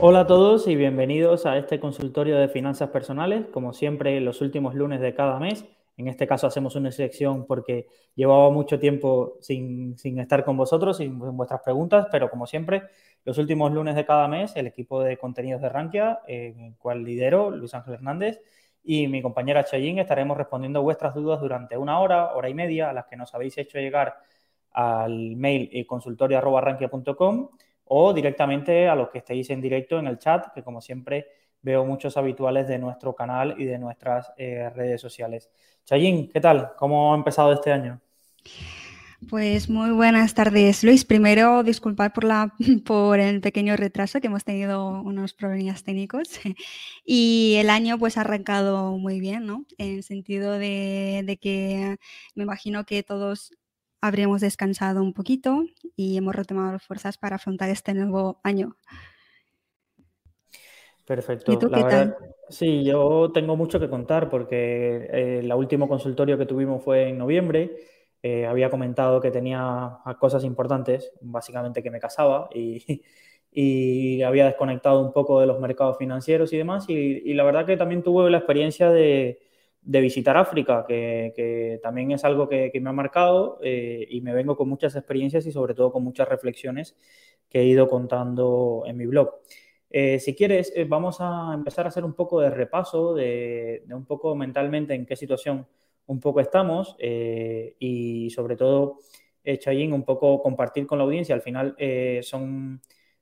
Hola a todos y bienvenidos a este consultorio de finanzas personales. Como siempre, los últimos lunes de cada mes. En este caso hacemos una sección porque llevaba mucho tiempo sin, estar con vosotros, sin vuestras preguntas, pero como siempre, los últimos lunes de cada mes, el equipo de contenidos de Rankia, en el cual lidero, Luis Ángel Hernández, y mi compañera Chayín estaremos respondiendo vuestras dudas durante una hora, hora y media, a las que nos habéis hecho llegar al mail eh, consultorio.rankia.com o directamente a los que estéis en directo en el chat, que como siempre veo muchos habituales de nuestro canal y de nuestras eh, redes sociales. Chayín, ¿qué tal? ¿Cómo ha empezado este año? Pues muy buenas tardes, Luis. Primero, disculpar por, la, por el pequeño retraso, que hemos tenido unos problemas técnicos. Y el año pues ha arrancado muy bien, ¿no? En el sentido de, de que me imagino que todos habremos descansado un poquito y hemos retomado fuerzas para afrontar este nuevo año. Perfecto. ¿Y tú qué tal? Sí, yo tengo mucho que contar porque eh, el último consultorio que tuvimos fue en noviembre. Eh, había comentado que tenía cosas importantes, básicamente que me casaba y, y, había desconectado un poco de los mercados financieros y demás. y la verdad que también tuve la experiencia de, de visitar África, que, también es algo que, me ha marcado eh, y me vengo con muchas experiencias y sobre todo con muchas reflexiones que he ido contando en mi blog. Eh, si quieres, eh, vamos a empezar a hacer un poco de repaso de, un poco mentalmente en qué situación un poco estamos y sobre todo, Chayín, un poco compartir con la audiencia. Al final son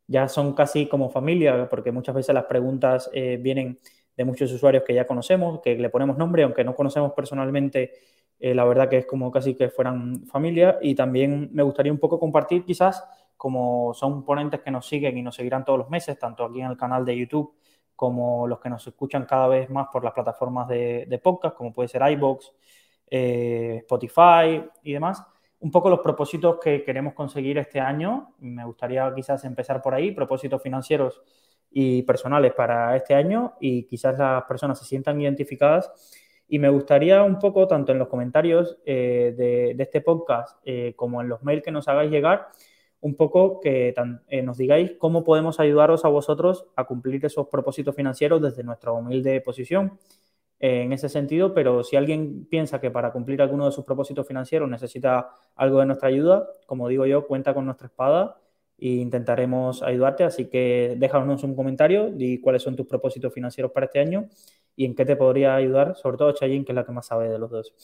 ya son casi como familia, porque muchas veces las preguntas vienen de muchos usuarios que ya conocemos, que le ponemos nombre, aunque no conocemos personalmente, eh, la verdad que es como casi que fueran familia. Y también me gustaría un poco compartir quizás, como son ponentes que nos siguen y nos seguirán todos los meses, tanto aquí en el canal de YouTube como los que nos escuchan cada vez más por las plataformas de, podcast, como puede ser iBox, eh, Spotify y demás. Un poco los propósitos que queremos conseguir este año. Me gustaría quizás empezar por ahí, propósitos financieros y personales para este año y quizás las personas se sientan identificadas. Y me gustaría un poco, tanto en los comentarios eh, de, este podcast eh, como en los mails que nos hagáis llegar, un poco que eh, nos digáis cómo podemos ayudaros a vosotros a cumplir esos propósitos financieros desde nuestra humilde posición en ese sentido, pero si alguien piensa que para cumplir alguno de sus propósitos financieros necesita algo de nuestra ayuda, como digo yo, cuenta con nuestra espada e intentaremos ayudarte. Así que déjanos un comentario y cuáles son tus propósitos financieros para este año y en qué te podría ayudar, sobre todo Chayin, que es la que más sabe de los dos.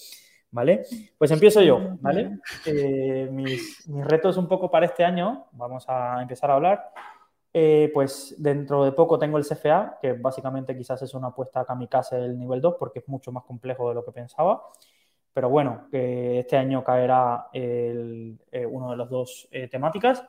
¿Vale? Pues empiezo yo, ¿vale? Eh, mis, retos un poco para este año, vamos a empezar a hablar. Eh, pues dentro de poco tengo el CFA, que básicamente quizás es una apuesta a kamikaze del nivel 2 porque es mucho más complejo de lo que pensaba. Pero bueno, que este año caerá eh, uno de los dos temáticas.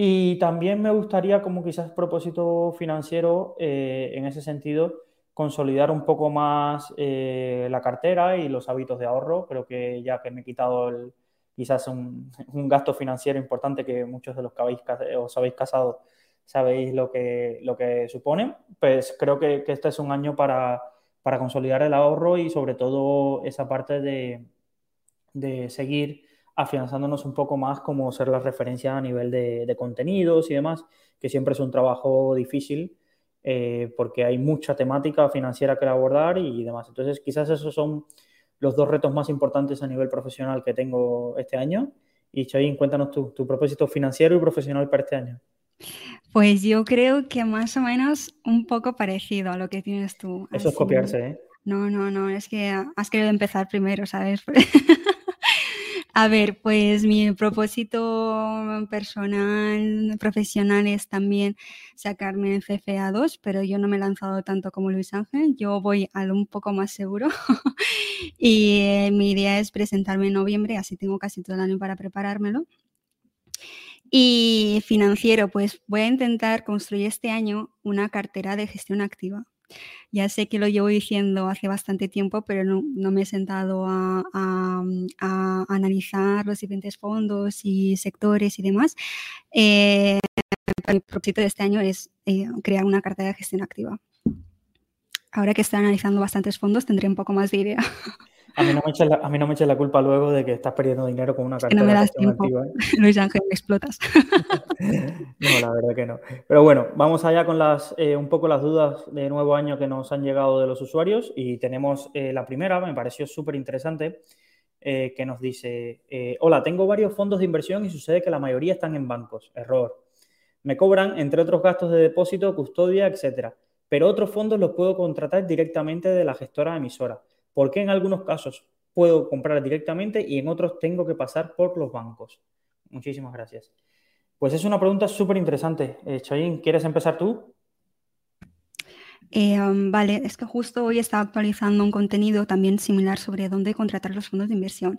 Y también me gustaría, como quizás propósito financiero, eh, en ese sentido, consolidar un poco más eh, la cartera y los hábitos de ahorro. Creo que ya que me he quitado quizás un, gasto financiero importante que muchos de los que habéis, os habéis casado sabéis lo que, lo que supone, pues creo que, este es un año para, para, consolidar el ahorro y sobre todo esa parte de, de seguir afianzándonos un poco más como ser la referencia a nivel de, contenidos y demás, que siempre es un trabajo difícil eh, porque hay mucha temática financiera que abordar y demás. Entonces, quizás esos son los dos retos más importantes a nivel profesional que tengo este año. Y Chayin, cuéntanos tu, tu propósito financiero y profesional para este año. Pues yo creo que más o menos un poco parecido a lo que tienes tú. Eso es copiarse, ¿eh? No, no, no, es que has querido empezar primero, ¿sabes? A ver, pues mi propósito personal, profesional es también sacarme el CFA 2, pero yo no me he lanzado tanto como Luis Ángel, yo voy a lo un poco más seguro y eh, mi idea es presentarme en noviembre, así tengo casi todo el año para preparármelo. Y financiero, pues voy a intentar construir este año una cartera de gestión activa. Ya sé que lo llevo diciendo hace bastante tiempo, pero no, me he sentado a, analizar los diferentes fondos y sectores y demás. Eh, el propósito de este año es eh, crear una cartera de gestión activa. Ahora que estoy analizando bastantes fondos, tendré un poco más de idea. A mí, no me eches la, a mí no me eches la culpa luego de que estás perdiendo dinero con una cartera. Que no me das tiempo. Activa, ¿eh? Luis Ángel, me explotas. no, la verdad que no. Pero bueno, vamos allá con las eh, un poco las dudas de nuevo año que nos han llegado de los usuarios. Y tenemos eh, la primera, me pareció súper interesante, que nos dice, hola, tengo varios fondos de inversión y sucede que la mayoría están en bancos. Error. Me cobran, entre otros gastos de depósito, custodia, etcétera. Pero otros fondos los puedo contratar directamente de la gestora emisora. ¿Por qué en algunos casos puedo comprar directamente y en otros tengo que pasar por los bancos? Muchísimas gracias. Pues es una pregunta súper interesante. Eh, ¿quieres empezar tú? Eh, um, vale, es que justo hoy estaba actualizando un contenido también similar sobre dónde contratar los fondos de inversión.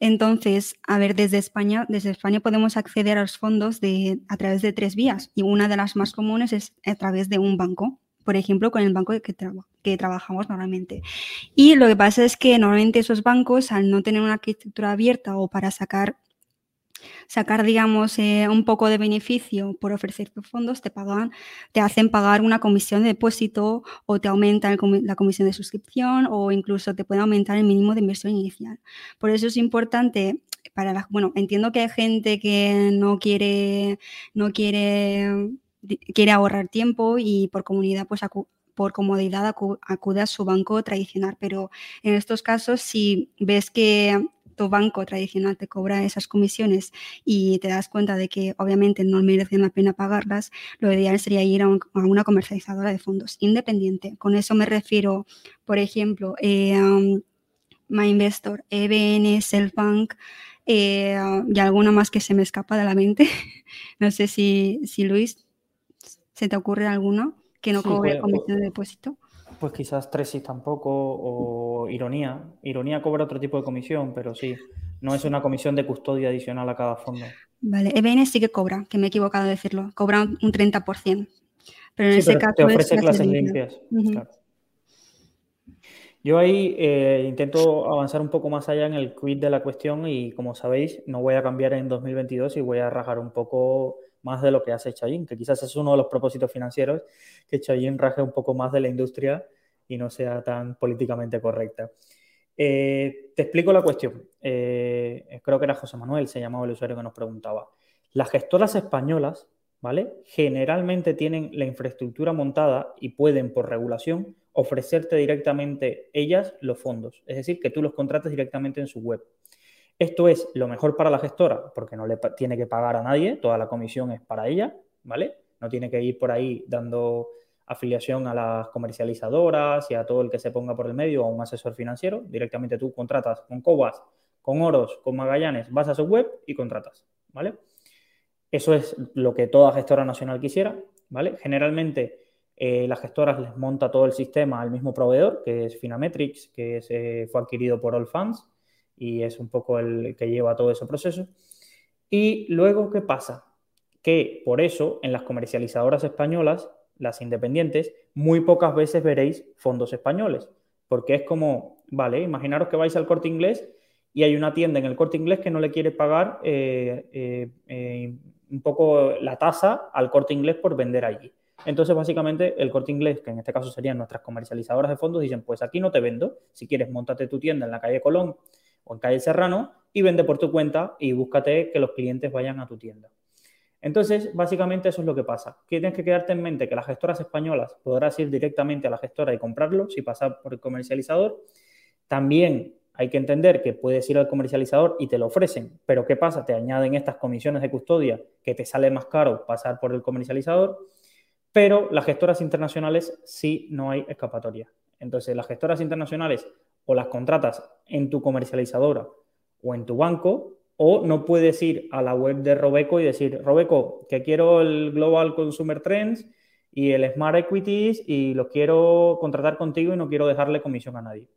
Entonces, a ver, desde España, desde España podemos acceder a los fondos de, a través de tres vías y una de las más comunes es a través de un banco por ejemplo, con el banco que, que trabajamos normalmente. Y lo que pasa es que normalmente esos bancos, al no tener una arquitectura abierta o para sacar sacar, digamos, eh, un poco de beneficio por ofrecer tus fondos, te pagan, te hacen pagar una comisión de depósito o te aumentan la comisión de suscripción o incluso te puede aumentar el mínimo de inversión inicial. Por eso es importante para la, bueno, entiendo que hay gente que no quiere, no quiere quiere ahorrar tiempo y por comunidad, pues por comodidad acude a su banco tradicional. Pero en estos casos, si ves que tu banco tradicional te cobra esas comisiones y te das cuenta de que obviamente no merece la pena pagarlas, lo ideal sería ir a, una comercializadora de fondos independiente. Con eso me refiero, por ejemplo, eh, um, MyInvestor, EBN, Selfbank, eh, y alguna más que se me escapa de la mente. no sé si, si Luis ¿Se te ocurre alguno que no cobre pues, comisión de depósito? Pues quizás Tresis tampoco o Ironía. Ironía cobra otro tipo de comisión, pero sí, no es una comisión de custodia adicional a cada fondo. Vale, EBN sí que cobra, que me he equivocado de decirlo, cobra un 30%. Pero en ese caso. Te ofrece clases limpias. Yo ahí eh, intento avanzar un poco más allá en el quid de la cuestión y como sabéis, no voy a cambiar en 2022 y voy a rajar un poco más de lo que hace Chayin, que quizás es uno de los propósitos financieros, que Chayin raje un poco más de la industria y no sea tan políticamente correcta. Eh, te explico la cuestión. Eh, creo que era José Manuel, se llamaba el usuario que nos preguntaba. Las gestoras españolas, ¿vale? Generalmente tienen la infraestructura montada y pueden, por regulación, ofrecerte directamente ellas los fondos. Es decir, que tú los contrates directamente en su web. Esto es lo mejor para la gestora porque no le tiene que pagar a nadie, toda la comisión es para ella, ¿vale? No tiene que ir por ahí dando afiliación a las comercializadoras y a todo el que se ponga por el medio a un asesor financiero. Directamente tú contratas con Cobas, con Oros, con Magallanes, vas a su web y contratas, ¿vale? Eso es lo que toda gestora nacional quisiera, ¿vale? Generalmente eh, las gestoras les monta todo el sistema al mismo proveedor, que es Finametrics, que se fue adquirido por All Funds y es un poco el que lleva todo ese proceso. Y luego, ¿qué pasa? Que por eso en las comercializadoras españolas, las independientes, muy pocas veces veréis fondos españoles, porque es como, vale, imaginaros que vais al corte inglés y hay una tienda en el corte inglés que no le quiere pagar eh, eh, eh, un poco la tasa al corte inglés por vender allí. Entonces, básicamente, el corte inglés, que en este caso serían nuestras comercializadoras de fondos, dicen, pues aquí no te vendo, si quieres, montate tu tienda en la calle Colón o en calle Serrano y vende por tu cuenta y búscate que los clientes vayan a tu tienda. Entonces, básicamente eso es lo que pasa. Tienes que quedarte en mente que las gestoras españolas podrás ir directamente a la gestora y comprarlo si pasa por el comercializador. También hay que entender que puedes ir al comercializador y te lo ofrecen, pero ¿qué pasa? Te añaden estas comisiones de custodia que te sale más caro pasar por el comercializador, pero las gestoras internacionales sí no hay escapatoria. Entonces, las gestoras internacionales o las contratas en tu comercializadora o en tu banco, o no puedes ir a la web de Robeco y decir, Robeco, que quiero el Global Consumer Trends y el Smart Equities y lo quiero contratar contigo y no quiero dejarle comisión a nadie.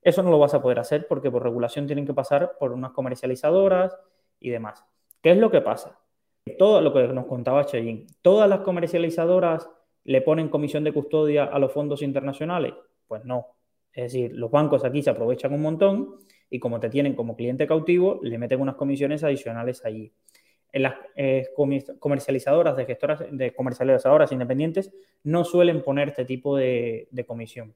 Eso no lo vas a poder hacer porque por regulación tienen que pasar por unas comercializadoras y demás. ¿Qué es lo que pasa? todo lo que nos contaba Cheyenne, todas las comercializadoras le ponen comisión de custodia a los fondos internacionales. Pues no. Es decir, los bancos aquí se aprovechan un montón y como te tienen como cliente cautivo, le meten unas comisiones adicionales allí. En las eh, comercializadoras de gestoras, de comercializadoras independientes, no suelen poner este tipo de, comisión.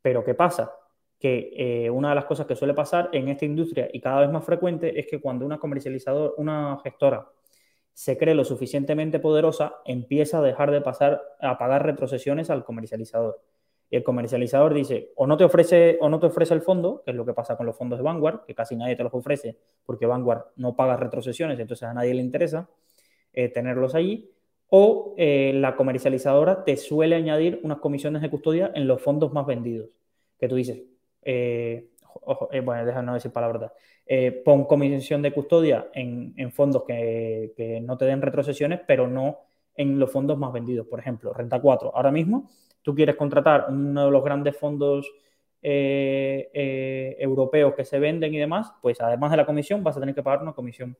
Pero ¿qué pasa? Que eh, una de las cosas que suele pasar en esta industria y cada vez más frecuente es que cuando una comercializadora, una gestora se cree lo suficientemente poderosa, empieza a dejar de pasar a pagar retrocesiones al comercializador. Y el comercializador dice, o no te ofrece, o no te ofrece el fondo, que es lo que pasa con los fondos de Vanguard, que casi nadie te los ofrece porque Vanguard no paga retrocesiones, entonces a nadie le interesa eh, tenerlos allí, o eh, la comercializadora te suele añadir unas comisiones de custodia en los fondos más vendidos, que tú dices, eh, bueno, déjame no decir palabras, pon comisión de custodia en, fondos que, que no te den retrocesiones, pero no en los fondos más vendidos, por ejemplo, Renta 4. Ahora mismo tú quieres contratar uno de los grandes fondos eh, eh, europeos que se venden y demás, pues además de la comisión vas a tener que pagar una comisión,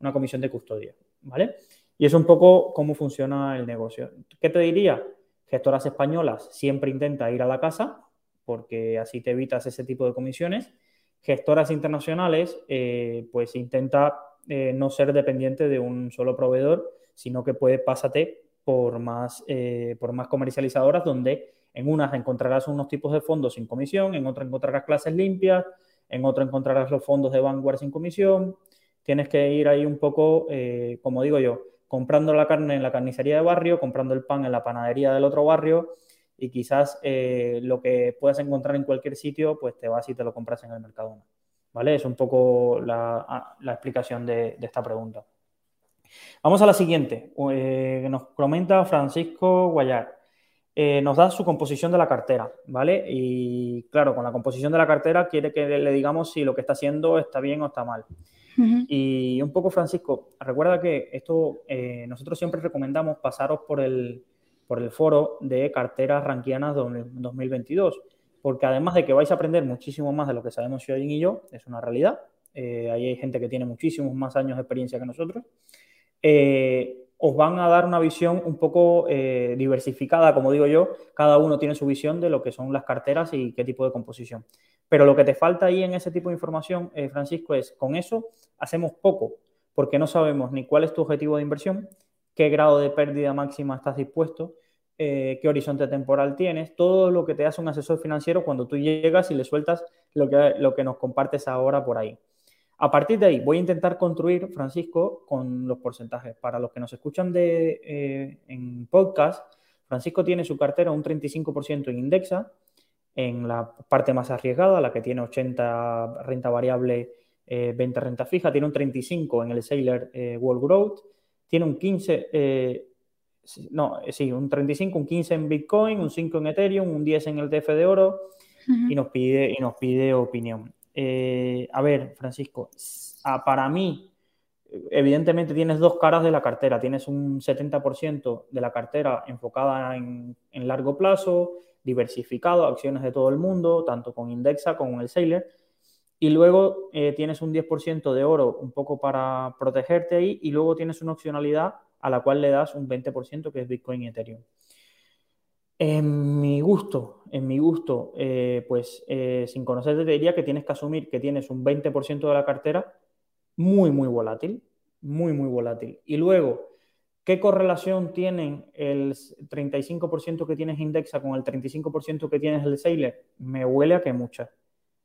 una comisión de custodia, ¿vale? Y es un poco cómo funciona el negocio. ¿Qué te diría? Gestoras españolas siempre intenta ir a la casa porque así te evitas ese tipo de comisiones. Gestoras internacionales, eh, pues intenta no ser dependiente de un solo proveedor, sino que puede pásate por más, eh, por más comercializadoras donde en unas encontrarás unos tipos de fondos sin comisión, en otras encontrarás clases limpias, en otras encontrarás los fondos de Vanguard sin comisión. Tienes que ir ahí un poco, eh, como digo yo, comprando la carne en la carnicería de barrio, comprando el pan en la panadería del otro barrio y quizás eh, lo que puedas encontrar en cualquier sitio, pues te vas y te lo compras en el Mercadona. ¿Vale? Es un poco la, la explicación de esta pregunta. Vamos a la siguiente. Eh, nos comenta Francisco Guayar. Eh, nos da su composición de la cartera, ¿vale? Y claro, con la composición de la cartera quiere que le digamos si lo que está haciendo está bien o está mal. Y un poco, Francisco, recuerda que esto eh, nosotros siempre recomendamos pasaros por el, por el foro de carteras ranquianas 2022, porque además de que vais a aprender muchísimo más de lo que sabemos Xiaoyin y yo, es una realidad. ahí hay gente que tiene muchísimos más años de experiencia que nosotros. Eh, os van a dar una visión un poco eh, diversificada, como digo yo, cada uno tiene su visión de lo que son las carteras y qué tipo de composición. Pero lo que te falta ahí en ese tipo de información, eh, Francisco, es con eso hacemos poco, porque no sabemos ni cuál es tu objetivo de inversión, qué grado de pérdida máxima estás dispuesto, qué horizonte temporal tienes, todo lo que te hace un asesor financiero cuando tú llegas y le sueltas lo que, lo que nos compartes ahora por ahí. A partir de ahí, voy a intentar construir, Francisco, con los porcentajes. Para los que nos escuchan de, eh, en podcast, Francisco tiene su cartera un 35% en Indexa, en la parte más arriesgada, la que tiene 80 renta variable, 20 eh, renta fija, tiene un 35 en el Sailor eh, World Growth, tiene un 15, no, sí, un 35, un 15 en Bitcoin, un 5 en Ethereum, un 10 en el TF de oro y, nos pide, y nos pide opinión. Eh, a ver, Francisco, para mí, evidentemente tienes dos caras de la cartera. Tienes un 70% de la cartera enfocada en, largo plazo, diversificado, acciones de todo el mundo, tanto con Indexa como con el Sailor. Y luego eh, tienes un 10% de oro un poco para protegerte ahí y luego tienes una opcionalidad a la cual le das un 20% que es Bitcoin y Ethereum. En mi gusto, en mi gusto, eh, pues eh, sin conocerte te diría que tienes que asumir que tienes un 20% de la cartera muy, muy volátil, muy, muy volátil. Y luego, ¿qué correlación tienen el 35% que tienes Indexa con el 35% que tienes el Sailor? Me huele a que mucha.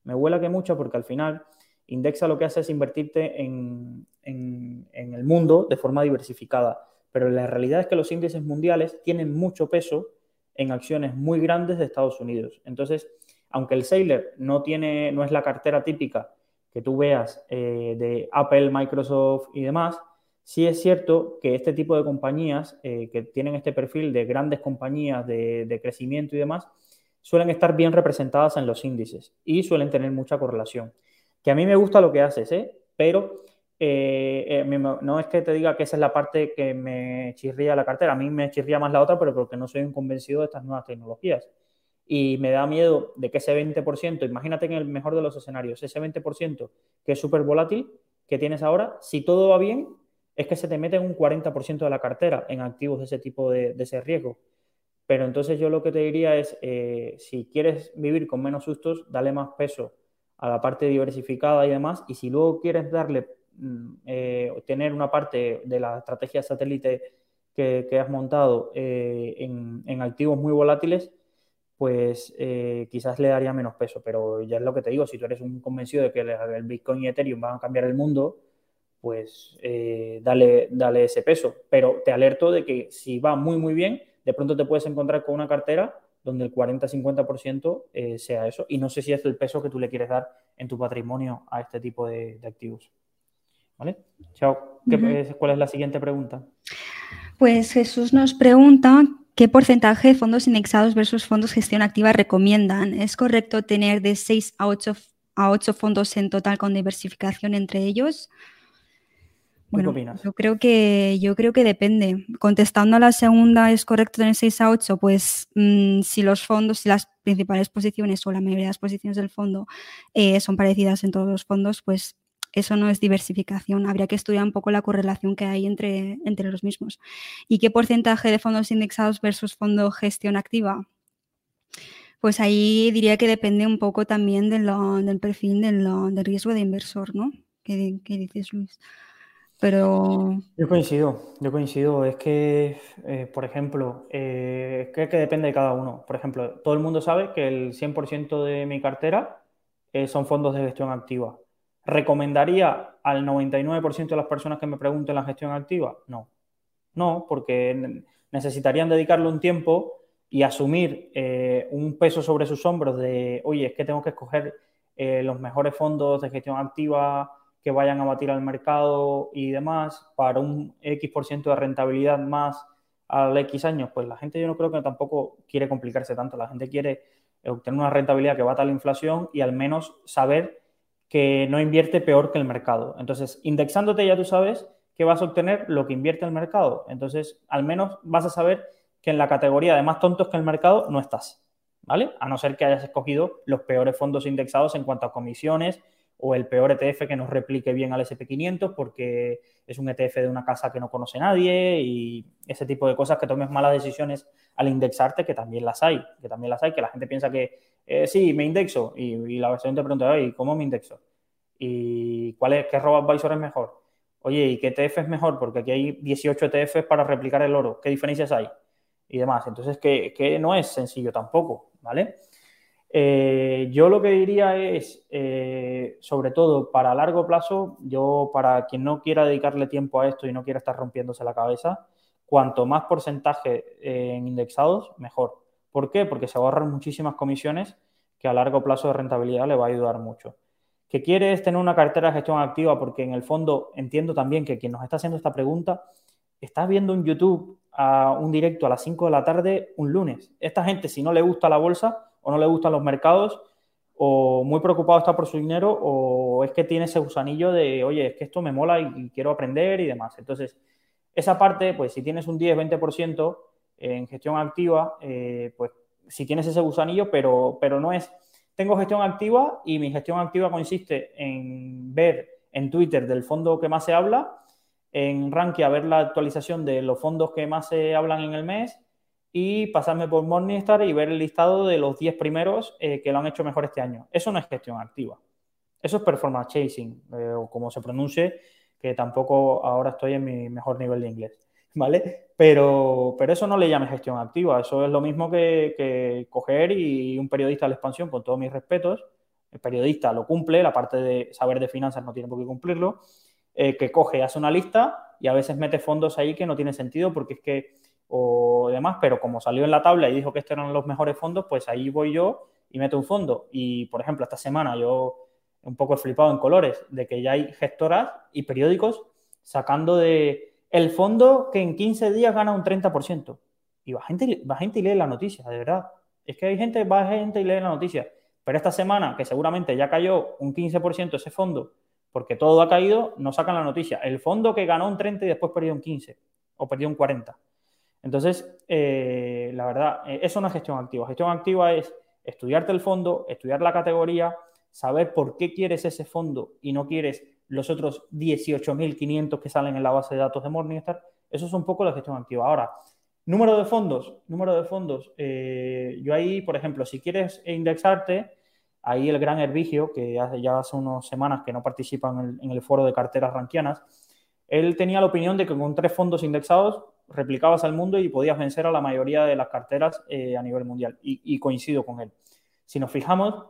Me huele a que mucha porque al final Indexa lo que hace es invertirte en, en el mundo de forma diversificada. Pero la realidad es que los índices mundiales tienen mucho peso en acciones muy grandes de Estados Unidos. Entonces, aunque el Sailor no, tiene, no es la cartera típica que tú veas eh, de Apple, Microsoft y demás, sí es cierto que este tipo de compañías eh, que tienen este perfil de grandes compañías de, crecimiento y demás, suelen estar bien representadas en los índices y suelen tener mucha correlación. Que a mí me gusta lo que haces, ¿eh? pero eh, eh, no es que te diga que esa es la parte que me chirría la cartera, a mí me chirría más la otra, pero porque no soy un convencido de estas nuevas tecnologías. Y me da miedo de que ese 20%, imagínate en el mejor de los escenarios, ese 20% que es súper volátil que tienes ahora, si todo va bien, es que se te mete un 40% de la cartera en activos de ese tipo de, ese riesgo. Pero entonces yo lo que te diría es, eh, si quieres vivir con menos sustos, dale más peso a la parte diversificada y demás. Y si luego quieres darle, eh, tener una parte de la estrategia satélite que, has montado eh, en, activos muy volátiles, pues quizás le daría menos peso. Pero ya es lo que te digo, si tú eres un convencido de que el Bitcoin y Ethereum van a cambiar el mundo, pues eh, dale, dale ese peso. Pero te alerto de que si va muy, muy bien, de pronto te puedes encontrar con una cartera donde el 40-50% eh, sea eso. Y no sé si es el peso que tú le quieres dar en tu patrimonio a este tipo de, activos. ¿Vale? Chao. ¿Cuál es la siguiente pregunta? Pues Jesús nos pregunta qué porcentaje de fondos indexados versus fondos gestión activa recomiendan. ¿Es correcto tener de 6 a 8, a 8 fondos en total con diversificación entre ellos? Bueno, ¿Qué opinas? Yo creo que, yo creo que depende. Contestando a la segunda, ¿es correcto tener 6 a 8? Pues mm, si los fondos, si las principales posiciones o la mayoría de las posiciones del fondo eh, son parecidas en todos los fondos, pues eso no es diversificación. Habría que estudiar un poco la correlación que hay entre, entre los mismos. ¿Y qué porcentaje de fondos indexados versus fondo gestión activa? Pues ahí diría que depende un poco también del perfil del, riesgo de inversor, ¿no? ¿Qué, dices, Luis? Pero... Yo coincido, yo coincido. Es que, eh, por ejemplo, eh, que depende de cada uno. Por ejemplo, todo el mundo sabe que el 100% de mi cartera eh, son fondos de gestión activa. ¿Recomendaría al 99% de las personas que me pregunten la gestión activa? No. No, porque necesitarían dedicarle un tiempo y asumir un peso sobre sus hombros de, oye, es que tengo que escoger los mejores fondos de gestión activa que vayan a batir al mercado y demás para un X% de rentabilidad más al X años, pues la gente yo no creo que tampoco quiere complicarse tanto. La gente quiere obtener una rentabilidad que bata la inflación y al menos saber que no invierte peor que el mercado. Entonces, indexándote ya tú sabes que vas a obtener lo que invierte el mercado. Entonces, al menos vas a saber que en la categoría de más tontos que el mercado no estás, ¿vale? A no ser que hayas escogido los peores fondos indexados en cuanto a comisiones o el peor ETF que nos replique bien al SP500 porque es un ETF de una casa que no conoce nadie y ese tipo de cosas que tomes malas decisiones al indexarte, que también las hay, que también las hay, que la gente piensa que eh, sí, me indexo y, la versión te pregunta, ¿y cómo me indexo? ¿Y cuál es, qué robo-advisor es mejor? Oye, ¿y qué ETF es mejor? Porque aquí hay 18 ETFs para replicar el oro, ¿qué diferencias hay? Y demás. Entonces, que, que no es sencillo tampoco, ¿vale? Eh, yo lo que diría es, eh, sobre todo para largo plazo, yo para quien no quiera dedicarle tiempo a esto y no quiera estar rompiéndose la cabeza, cuanto más porcentaje eh, en indexados, mejor. ¿Por qué? Porque se ahorran muchísimas comisiones que a largo plazo de rentabilidad le va a ayudar mucho. ¿Que quieres tener una cartera de gestión activa? Porque en el fondo entiendo también que quien nos está haciendo esta pregunta está viendo en YouTube a un directo a las 5 de la tarde un lunes. Esta gente, si no le gusta la bolsa, o no le gustan los mercados, o muy preocupado está por su dinero, o es que tiene ese gusanillo de, oye, es que esto me mola y, quiero aprender y demás. Entonces, esa parte, pues si tienes un 10-20% en gestión activa, eh, pues si tienes ese gusanillo, pero, pero no es, tengo gestión activa y mi gestión activa consiste en ver en Twitter del fondo que más se habla, en Rankia ver la actualización de los fondos que más se hablan en el mes y pasarme por Morningstar y ver el listado de los 10 primeros eh, que lo han hecho mejor este año. Eso no es gestión activa. Eso es performance chasing, eh, o como se pronuncie, que tampoco ahora estoy en mi mejor nivel de inglés, ¿vale? Pero, pero eso no le llame gestión activa. Eso es lo mismo que, coger y un periodista de la expansión, con todos mis respetos, el periodista lo cumple, la parte de saber de finanzas no tiene por qué cumplirlo, eh, que coge, hace una lista y a veces mete fondos ahí que no tiene sentido porque es que o demás, pero como salió en la tabla y dijo que estos eran los mejores fondos, pues ahí voy yo y meto un fondo. Y, por ejemplo, esta semana yo un poco flipado en colores de que ya hay gestoras y periódicos sacando de el fondo que en 15 días gana un 30%. Y va gente, va gente y lee la noticia, de verdad. Es que hay gente, va gente y lee la noticia. Pero esta semana, que seguramente ya cayó un 15% ese fondo, porque todo ha caído, no sacan la noticia. El fondo que ganó un 30 y después perdió un 15 o perdió un 40. Entonces, eh, la verdad, eh, eso no es gestión activa. Gestión activa es estudiarte el fondo, estudiar la categoría, saber por qué quieres ese fondo y no quieres los otros 18.500 que salen en la base de datos de Morningstar. Eso es un poco la gestión activa. Ahora, número de fondos, número de fondos. Eh, yo ahí, por ejemplo, si quieres indexarte, ahí el gran Hervigio, que ya hace unas semanas que no participa en el, foro de carteras ranquianas, él tenía la opinión de que con tres fondos indexados replicabas al mundo y podías vencer a la mayoría de las carteras eh, a nivel mundial. Y, coincido con él. Si nos fijamos,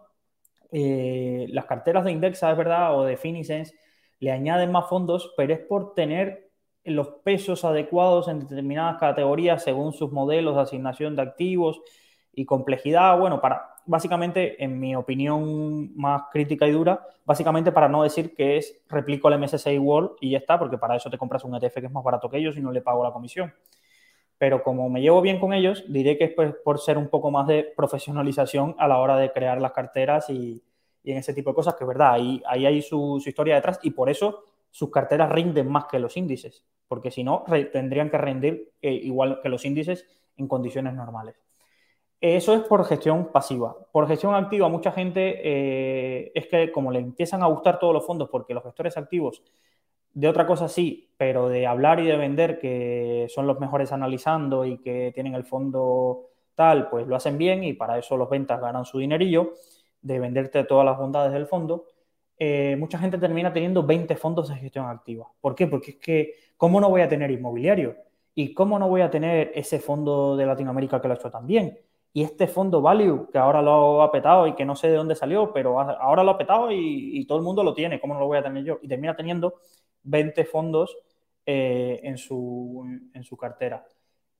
eh, las carteras de Indexa, es verdad, o de Finicens, le añaden más fondos, pero es por tener los pesos adecuados en determinadas categorías según sus modelos de asignación de activos y complejidad. Bueno, para básicamente, en mi opinión más crítica y dura, básicamente para no decir que es replico el MSCI World y ya está, porque para eso te compras un ETF que es más barato que ellos y no le pago la comisión. Pero como me llevo bien con ellos, diré que es pues, por ser un poco más de profesionalización a la hora de crear las carteras y, en ese tipo de cosas, que es verdad, ahí, ahí hay su, historia detrás y por eso sus carteras rinden más que los índices, porque si no, tendrían que rendir eh, igual que los índices en condiciones normales. Eso es por gestión pasiva. Por gestión activa, mucha gente eh, es que como le empiezan a gustar todos los fondos, porque los gestores activos, de otra cosa sí, pero de hablar y de vender que son los mejores analizando y que tienen el fondo tal, pues lo hacen bien y para eso los ventas ganan su dinerillo, de venderte todas las bondades del fondo. Eh, mucha gente termina teniendo 20 fondos de gestión activa. ¿Por qué? Porque es que, ¿cómo no voy a tener inmobiliario? ¿Y cómo no voy a tener ese fondo de Latinoamérica que lo ha hecho tan bien? Y este fondo value, que ahora lo ha petado y que no sé de dónde salió, pero ahora lo ha petado y, todo el mundo lo tiene, ¿cómo no lo voy a tener yo? Y termina teniendo 20 fondos eh, en, su, en, su, cartera.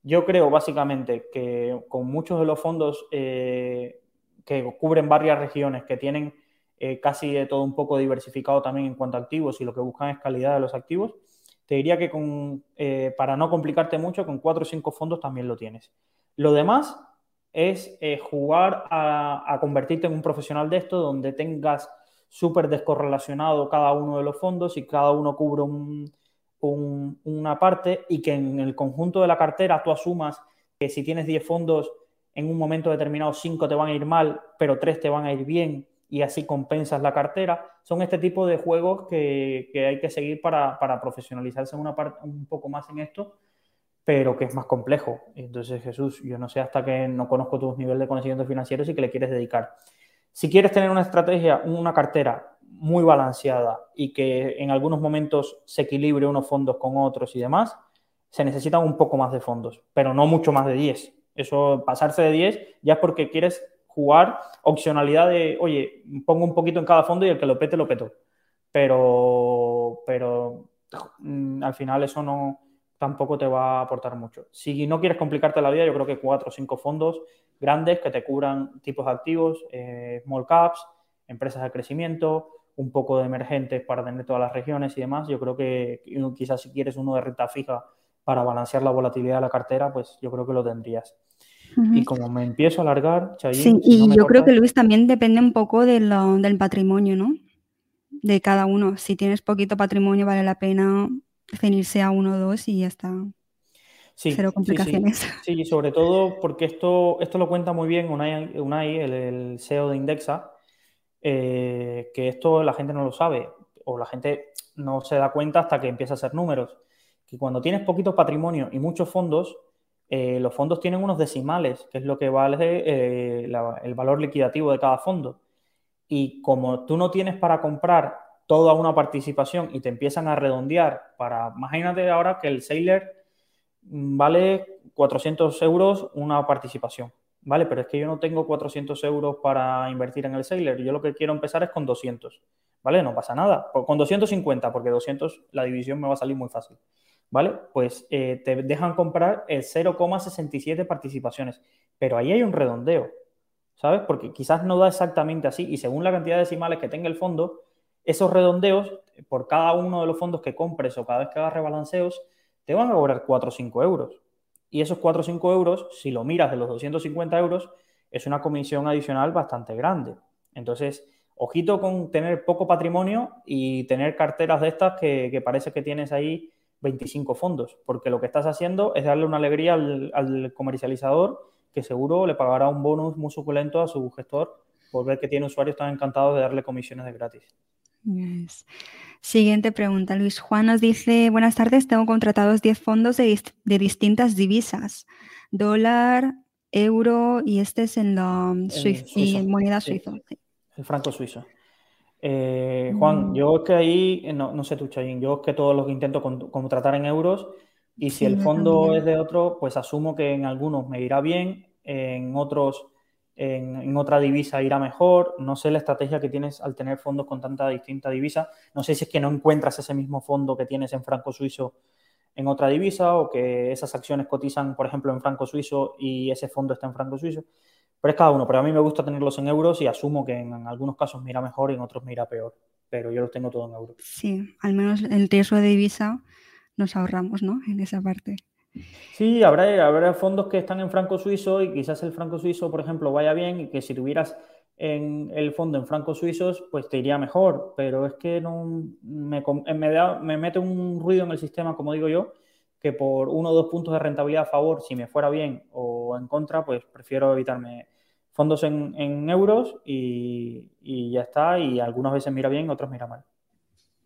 Yo creo básicamente que con muchos de los fondos eh, que cubren varias regiones, que tienen eh, casi todo un poco diversificado también en cuanto a activos y lo que buscan es calidad de los activos, te diría que con, para no complicarte mucho, con cuatro o cinco fondos también lo tienes. Lo demás es eh, jugar a, convertirte en un profesional de esto, donde tengas súper descorrelacionado cada uno de los fondos y cada uno cubre una parte y que en el conjunto de la cartera tú asumas que si tienes 10 fondos, en un momento determinado 5 te van a ir mal, pero 3 te van a ir bien y así compensas la cartera. Son este tipo de juegos que, hay que seguir para, profesionalizarse una un poco más en esto pero que es más complejo. Entonces, Jesús, yo no sé hasta que no conozco tus niveles de conocimiento financieros y que le quieres dedicar. Si quieres tener una estrategia, una cartera muy balanceada y que en algunos momentos se equilibre unos fondos con otros y demás, se necesitan un poco más de fondos, pero no mucho más de 10. Eso, pasarse de 10 ya es porque quieres jugar opcionalidad de, oye, pongo un poquito en cada fondo y el que lo pete, lo peto. Pero, pero mm, al final eso no, tampoco te va a aportar mucho. Si no quieres complicarte la vida, yo creo que cuatro o cinco fondos grandes que te cubran tipos activos, eh, small caps, empresas de crecimiento, un poco de emergentes para tener todas las regiones y demás. Yo creo que quizás si quieres uno de renta fija para balancear la volatilidad de la cartera, pues yo creo que lo tendrías. Y como me empiezo a alargar, Sí, y yo creo que Luis también depende un poco del patrimonio, ¿no? De cada uno. Si tienes poquito patrimonio, vale la pena definirse a uno o dos y ya está. Sí, Cero complicaciones. Sí, sobre todo porque esto, esto lo cuenta muy bien Unai, el, CEO de Indexa, eh, que esto la gente no lo sabe o la gente no se da cuenta hasta que empieza a hacer números. Que cuando tienes poquito patrimonio y muchos fondos, eh, los fondos tienen unos decimales, que es lo que vale eh, el valor liquidativo de cada fondo. Y como tú no tienes para comprar toda una participación y te empiezan a redondear para, imagínate ahora que el Sailor mm, vale 400 euros una participación, ¿vale? Pero es que yo no tengo 400 euros para invertir en el Sailor, yo lo que quiero empezar es con 200, ¿vale? No pasa nada, con 250, porque 200 la división me va a salir muy fácil, ¿vale? Pues eh, te dejan comprar el 0,67 participaciones, pero ahí hay un redondeo, ¿sabes? Porque quizás no da exactamente así y según la cantidad de decimales que tenga el fondo, esos redondeos, por cada uno de los fondos que compres o cada vez que hagas rebalanceos, te van a cobrar 4 o 5 euros. Y esos 4 o 5 euros, si lo miras de los 250 euros, es una comisión adicional bastante grande. Entonces, ojito con tener poco patrimonio y tener carteras de estas que, parece que tienes ahí 25 fondos, porque lo que estás haciendo es darle una alegría al, al comercializador que seguro le pagará un bonus muy suculento a su gestor por ver que tiene usuarios tan encantados de darle comisiones de gratis. Siguiente pregunta. Luis Juan nos dice, buenas tardes, tengo contratados 10 fondos de, distintas divisas, dólar, euro y este es en la moneda suiza. El franco suizo. Eh, Juan, mm. yo es que ahí, no, no sé tú, Chayín, yo es que todos los intento contratar en euros y si el fondo es de otro, pues asumo que en algunos me irá bien, en otros en, otra divisa irá mejor. No sé la estrategia que tienes al tener fondos con tanta distinta divisa. No sé si es que no encuentras ese mismo fondo que tienes en franco suizo en otra divisa o que esas acciones cotizan, por ejemplo, en franco suizo y ese fondo está en franco suizo. Pero es cada uno. Pero a mí me gusta tenerlos en euros y asumo que en, algunos casos me irá mejor y en otros me irá peor. Pero yo los tengo todo en euros. Sí, al menos el riesgo de divisa nos ahorramos, ¿no? En esa parte. Sí, habrá, habrá fondos que están en franco suizo y quizás el franco suizo, por ejemplo, vaya bien y que si tuvieras en el fondo en francos suizos, pues te iría mejor, pero es que no me, me, mete un ruido en el sistema, como digo yo, que por uno o dos puntos de rentabilidad a favor, si me fuera bien o en contra, pues prefiero evitarme fondos en, euros y, y, ya está, y algunas veces mira bien, otros mira mal.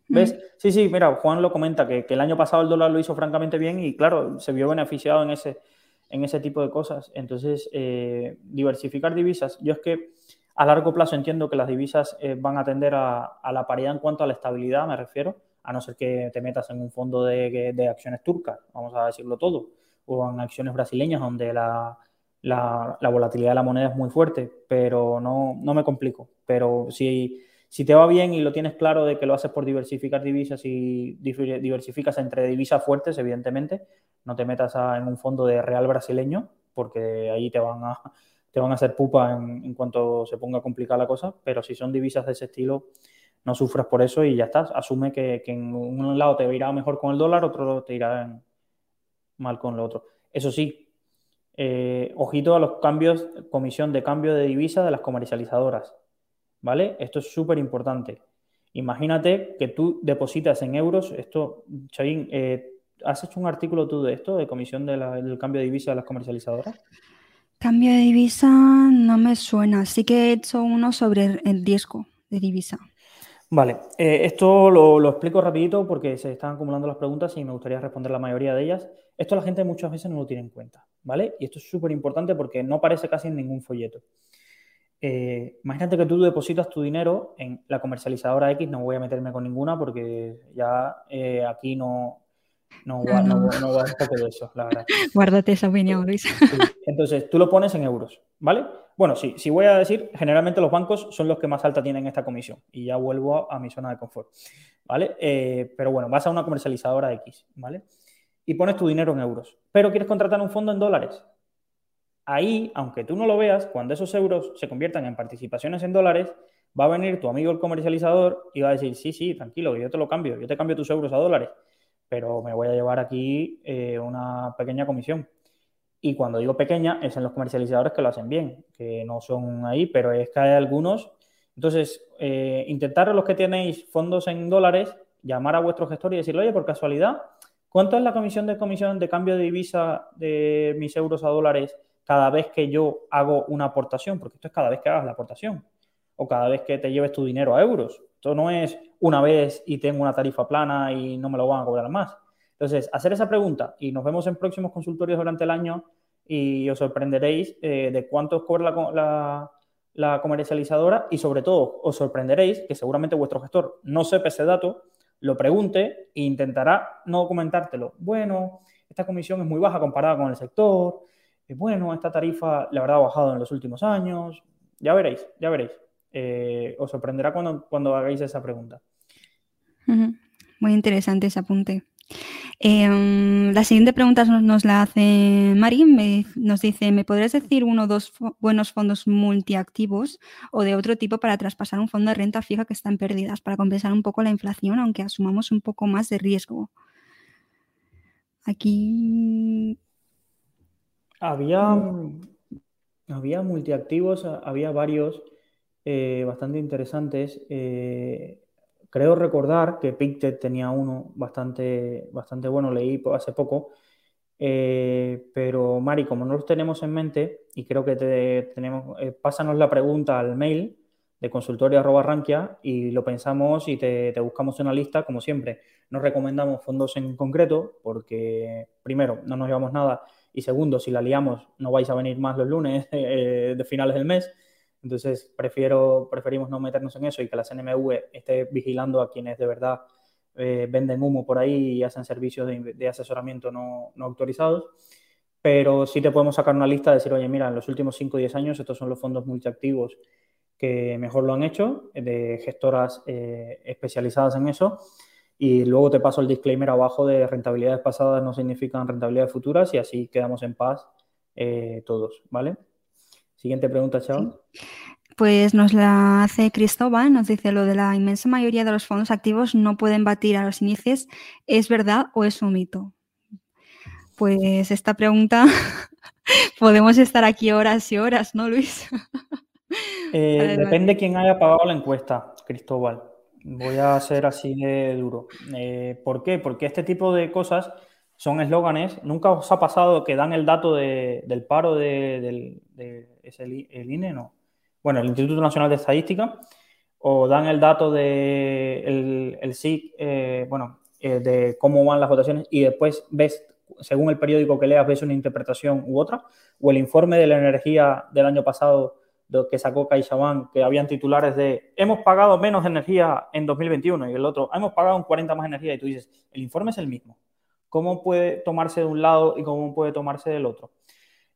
¿Ves? Mm. Sí, sí, mira, Juan lo comenta, que, el año pasado el dólar lo hizo francamente bien y claro, se vio beneficiado en ese, en ese tipo de cosas. Entonces, eh, diversificar divisas, yo es que a largo plazo entiendo que las divisas eh, van a tender a, la paridad en cuanto a la estabilidad, me refiero, a no ser que te metas en un fondo de, acciones turcas, vamos a decirlo todo, o en acciones brasileñas donde la, volatilidad de la moneda es muy fuerte, pero no, no me complico. Pero si si te va bien y lo tienes claro de que lo haces por diversificar divisas y diversificas entre divisas fuertes, evidentemente, no te metas en un fondo de real brasileño, porque ahí te van a, te van a hacer pupa en, cuanto se ponga complicada la cosa, pero si son divisas de ese estilo, no sufras por eso y ya estás. Asume que, en un lado te irá mejor con el dólar, otro te irá mal con lo otro. Eso sí, eh, ojito a los cambios, comisión de cambio de divisa de las comercializadoras. ¿Vale? Esto es súper importante. Imagínate que tú depositas en euros, esto, Chavín, eh, ¿has hecho un artículo tú de esto, de comisión del cambio de divisa de las comercializadoras? Cambio de divisa no me suena, sí que he hecho uno sobre el riesgo de divisa. Vale, eh, esto lo, lo, explico rapidito porque se están acumulando las preguntas y me gustaría responder la mayoría de ellas. Esto la gente muchas veces no lo tiene en cuenta, ¿vale? Y esto es súper importante porque no aparece casi en ningún folleto. Eh, imagínate que tú depositas tu dinero en la comercializadora X, no voy a meterme con ninguna porque ya eh, aquí no, no, va, no, un poco de eso, la verdad. Guárdate esa opinión, Luis. Entonces, tú lo pones en euros, ¿vale? Bueno, sí, si voy a decir, generalmente los bancos son los que más alta tienen esta comisión y ya vuelvo a, mi zona de confort, ¿vale? Eh, pero bueno, vas a una comercializadora X, ¿vale? Y pones tu dinero en euros, pero quieres contratar un fondo en dólares ahí, aunque tú no lo veas, cuando esos euros se conviertan en participaciones en dólares, va a venir tu amigo el comercializador y va a decir, sí, sí, tranquilo, yo te lo cambio, yo te cambio tus euros a dólares, pero me voy a llevar aquí eh, una pequeña comisión. Y cuando digo pequeña, es en los comercializadores que lo hacen bien, que no son ahí, pero es que hay algunos. Entonces, eh, intentar los que tenéis fondos en dólares, llamar a vuestro gestor y decirle, oye, por casualidad, ¿cuánto es la comisión de comisión de cambio de divisa de mis euros a dólares cada vez que yo hago una aportación, porque esto es cada vez que hagas la aportación, o cada vez que te lleves tu dinero a euros. Esto no es una vez y tengo una tarifa plana y no me lo van a cobrar más. Entonces, hacer esa pregunta y nos vemos en próximos consultorios durante el año y os sorprenderéis eh, de cuánto os cobra la, la, comercializadora y sobre todo os sorprenderéis que seguramente vuestro gestor no sepa ese dato, lo pregunte e intentará no comentártelo. Bueno, esta comisión es muy baja comparada con el sector, bueno, esta tarifa la verdad ha bajado en los últimos años. Ya veréis, ya veréis. Eh, os sorprenderá cuando, cuando hagáis esa pregunta. Muy interesante ese apunte. Em, la siguiente pregunta nos, la hace Mari. nos dice, ¿me podrías decir uno o dos buenos fondos multiactivos o de otro tipo para traspasar un fondo de renta fija que está en pérdidas para compensar un poco la inflación, aunque asumamos un poco más de riesgo? Aquí había, había multiactivos, había varios eh, bastante interesantes. Eh, creo recordar que Pictet tenía uno bastante, bastante bueno, leí hace poco. Eh, pero Mari, como no los tenemos en mente, y creo que te, tenemos, pásanos la pregunta al mail, de consultorio arroba y lo pensamos y te, te, buscamos una lista, como siempre. No recomendamos fondos en concreto porque, primero, no nos llevamos nada y segundo, si la liamos, no vais a venir más los lunes eh, de finales del mes. Entonces, prefiero, preferimos no meternos en eso y que la CNMV esté vigilando a quienes de verdad eh, venden humo por ahí y hacen servicios de, asesoramiento no, no, autorizados. Pero sí te podemos sacar una lista de decir, oye, mira, en los últimos 5 o 10 años estos son los fondos multiactivos que mejor lo han hecho, de gestoras eh, especializadas en eso. Y luego te paso el disclaimer abajo de rentabilidades pasadas no significan rentabilidades futuras y así quedamos en paz eh, todos, ¿vale? Siguiente pregunta, Chao. Pues nos la hace Cristóbal, nos dice lo de la inmensa mayoría de los fondos activos no pueden batir a los índices, ¿es verdad o es un mito? Pues esta pregunta podemos estar aquí horas y horas, ¿no, Luis? Eh, depende quién haya pagado la encuesta, Cristóbal. Voy a ser así de duro. Eh, ¿Por qué? Porque este tipo de cosas son eslóganes. ¿Nunca os ha pasado que dan el dato del paro de, el, INE? No. Bueno, el Instituto Nacional de Estadística. O dan el dato de el, SIC, eh, bueno, de cómo van las votaciones y después ves, según el periódico que leas, ves una interpretación u otra. O el informe de la energía del año pasado que sacó CaixaBank, que habían titulares de hemos pagado menos energía en 2021 y el otro hemos pagado un 40 más energía y tú dices, el informe es el mismo. ¿Cómo puede tomarse de un lado y cómo puede tomarse del otro?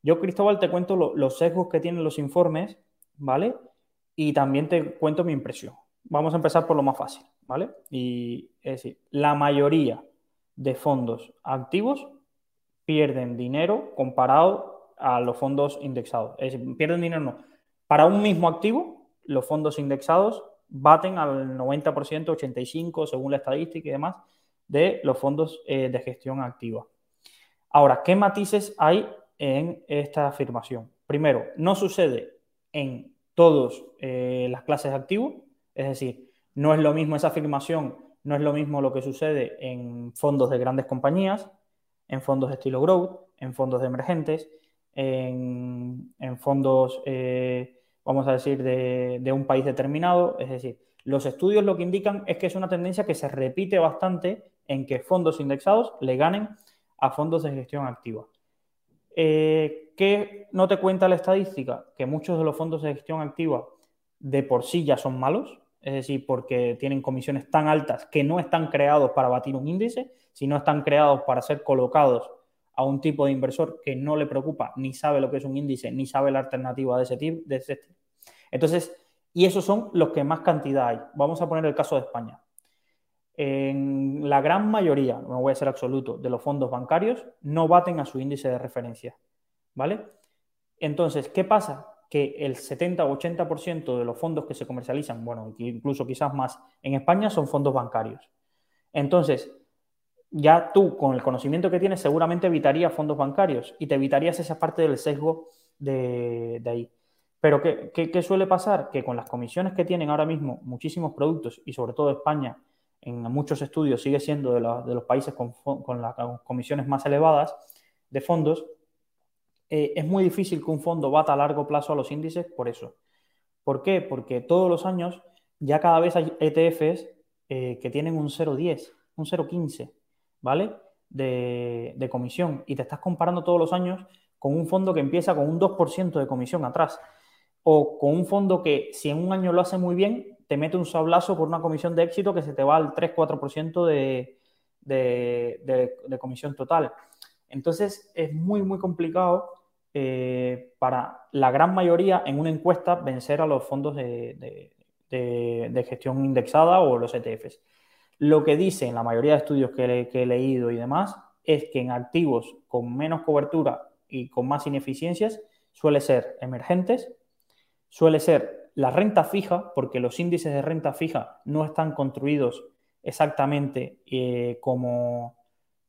Yo, Cristóbal, te cuento los sesgos que tienen los informes, ¿vale? Y también te cuento mi impresión. Vamos a empezar por lo más fácil, ¿vale? Y es decir, la mayoría de fondos activos pierden dinero comparado a los fondos indexados. Es decir, pierden dinero no, para un mismo activo, los fondos indexados baten al 90%, 85% según la estadística y demás, de los fondos eh, de gestión activa. Ahora, ¿qué matices hay en esta afirmación? Primero, no sucede en todas eh, las clases de activos, es decir, no es lo mismo esa afirmación, no es lo mismo lo que sucede en fondos de grandes compañías, en fondos de estilo growth, en fondos de emergentes, en, fondos eh, vamos a decir, de, un país determinado. Es decir, los estudios lo que indican es que es una tendencia que se repite bastante en que fondos indexados le ganen a fondos de gestión activa. Eh, ¿Qué no te cuenta la estadística? Que muchos de los fondos de gestión activa de por sí ya son malos, es decir, porque tienen comisiones tan altas que no están creados para batir un índice, sino están creados para ser colocados a un tipo de inversor que no le preocupa, ni sabe lo que es un índice, ni sabe la alternativa de ese tipo. De ese tipo. Entonces, y esos son los que más cantidad hay. Vamos a poner el caso de España. En la gran mayoría, no voy a ser absoluto, de los fondos bancarios no baten a su índice de referencia. ¿Vale? Entonces, ¿qué pasa? Que el 70 o 80% de los fondos que se comercializan, bueno, incluso quizás más en España, son fondos bancarios. Entonces, ya tú, con el conocimiento que tienes, seguramente evitarías fondos bancarios y te evitarías esa parte del sesgo de, ahí. Pero ¿qué, suele pasar? Que con las comisiones que tienen ahora mismo muchísimos productos y sobre todo España, en muchos estudios sigue siendo de, los países con, las comisiones más elevadas de fondos, eh, es muy difícil que un fondo bata a largo plazo a los índices por eso. ¿Por qué? Porque todos los años ya cada vez hay ETFs eh, que tienen un 0,10, un 0,15 ¿vale? De, comisión y te estás comparando todos los años con un fondo que empieza con un 2% de comisión atrás o con un fondo que si en un año lo hace muy bien, te mete un sablazo por una comisión de éxito que se te va al 3-4% de, de, de, comisión total. Entonces es muy, muy complicado eh, para la gran mayoría en una encuesta vencer a los fondos de, gestión indexada o los ETFs. Lo que dicen la mayoría de estudios que, he leído y demás es que en activos con menos cobertura y con más ineficiencias suele ser emergentes, suele ser la renta fija, porque los índices de renta fija no están construidos exactamente eh, como,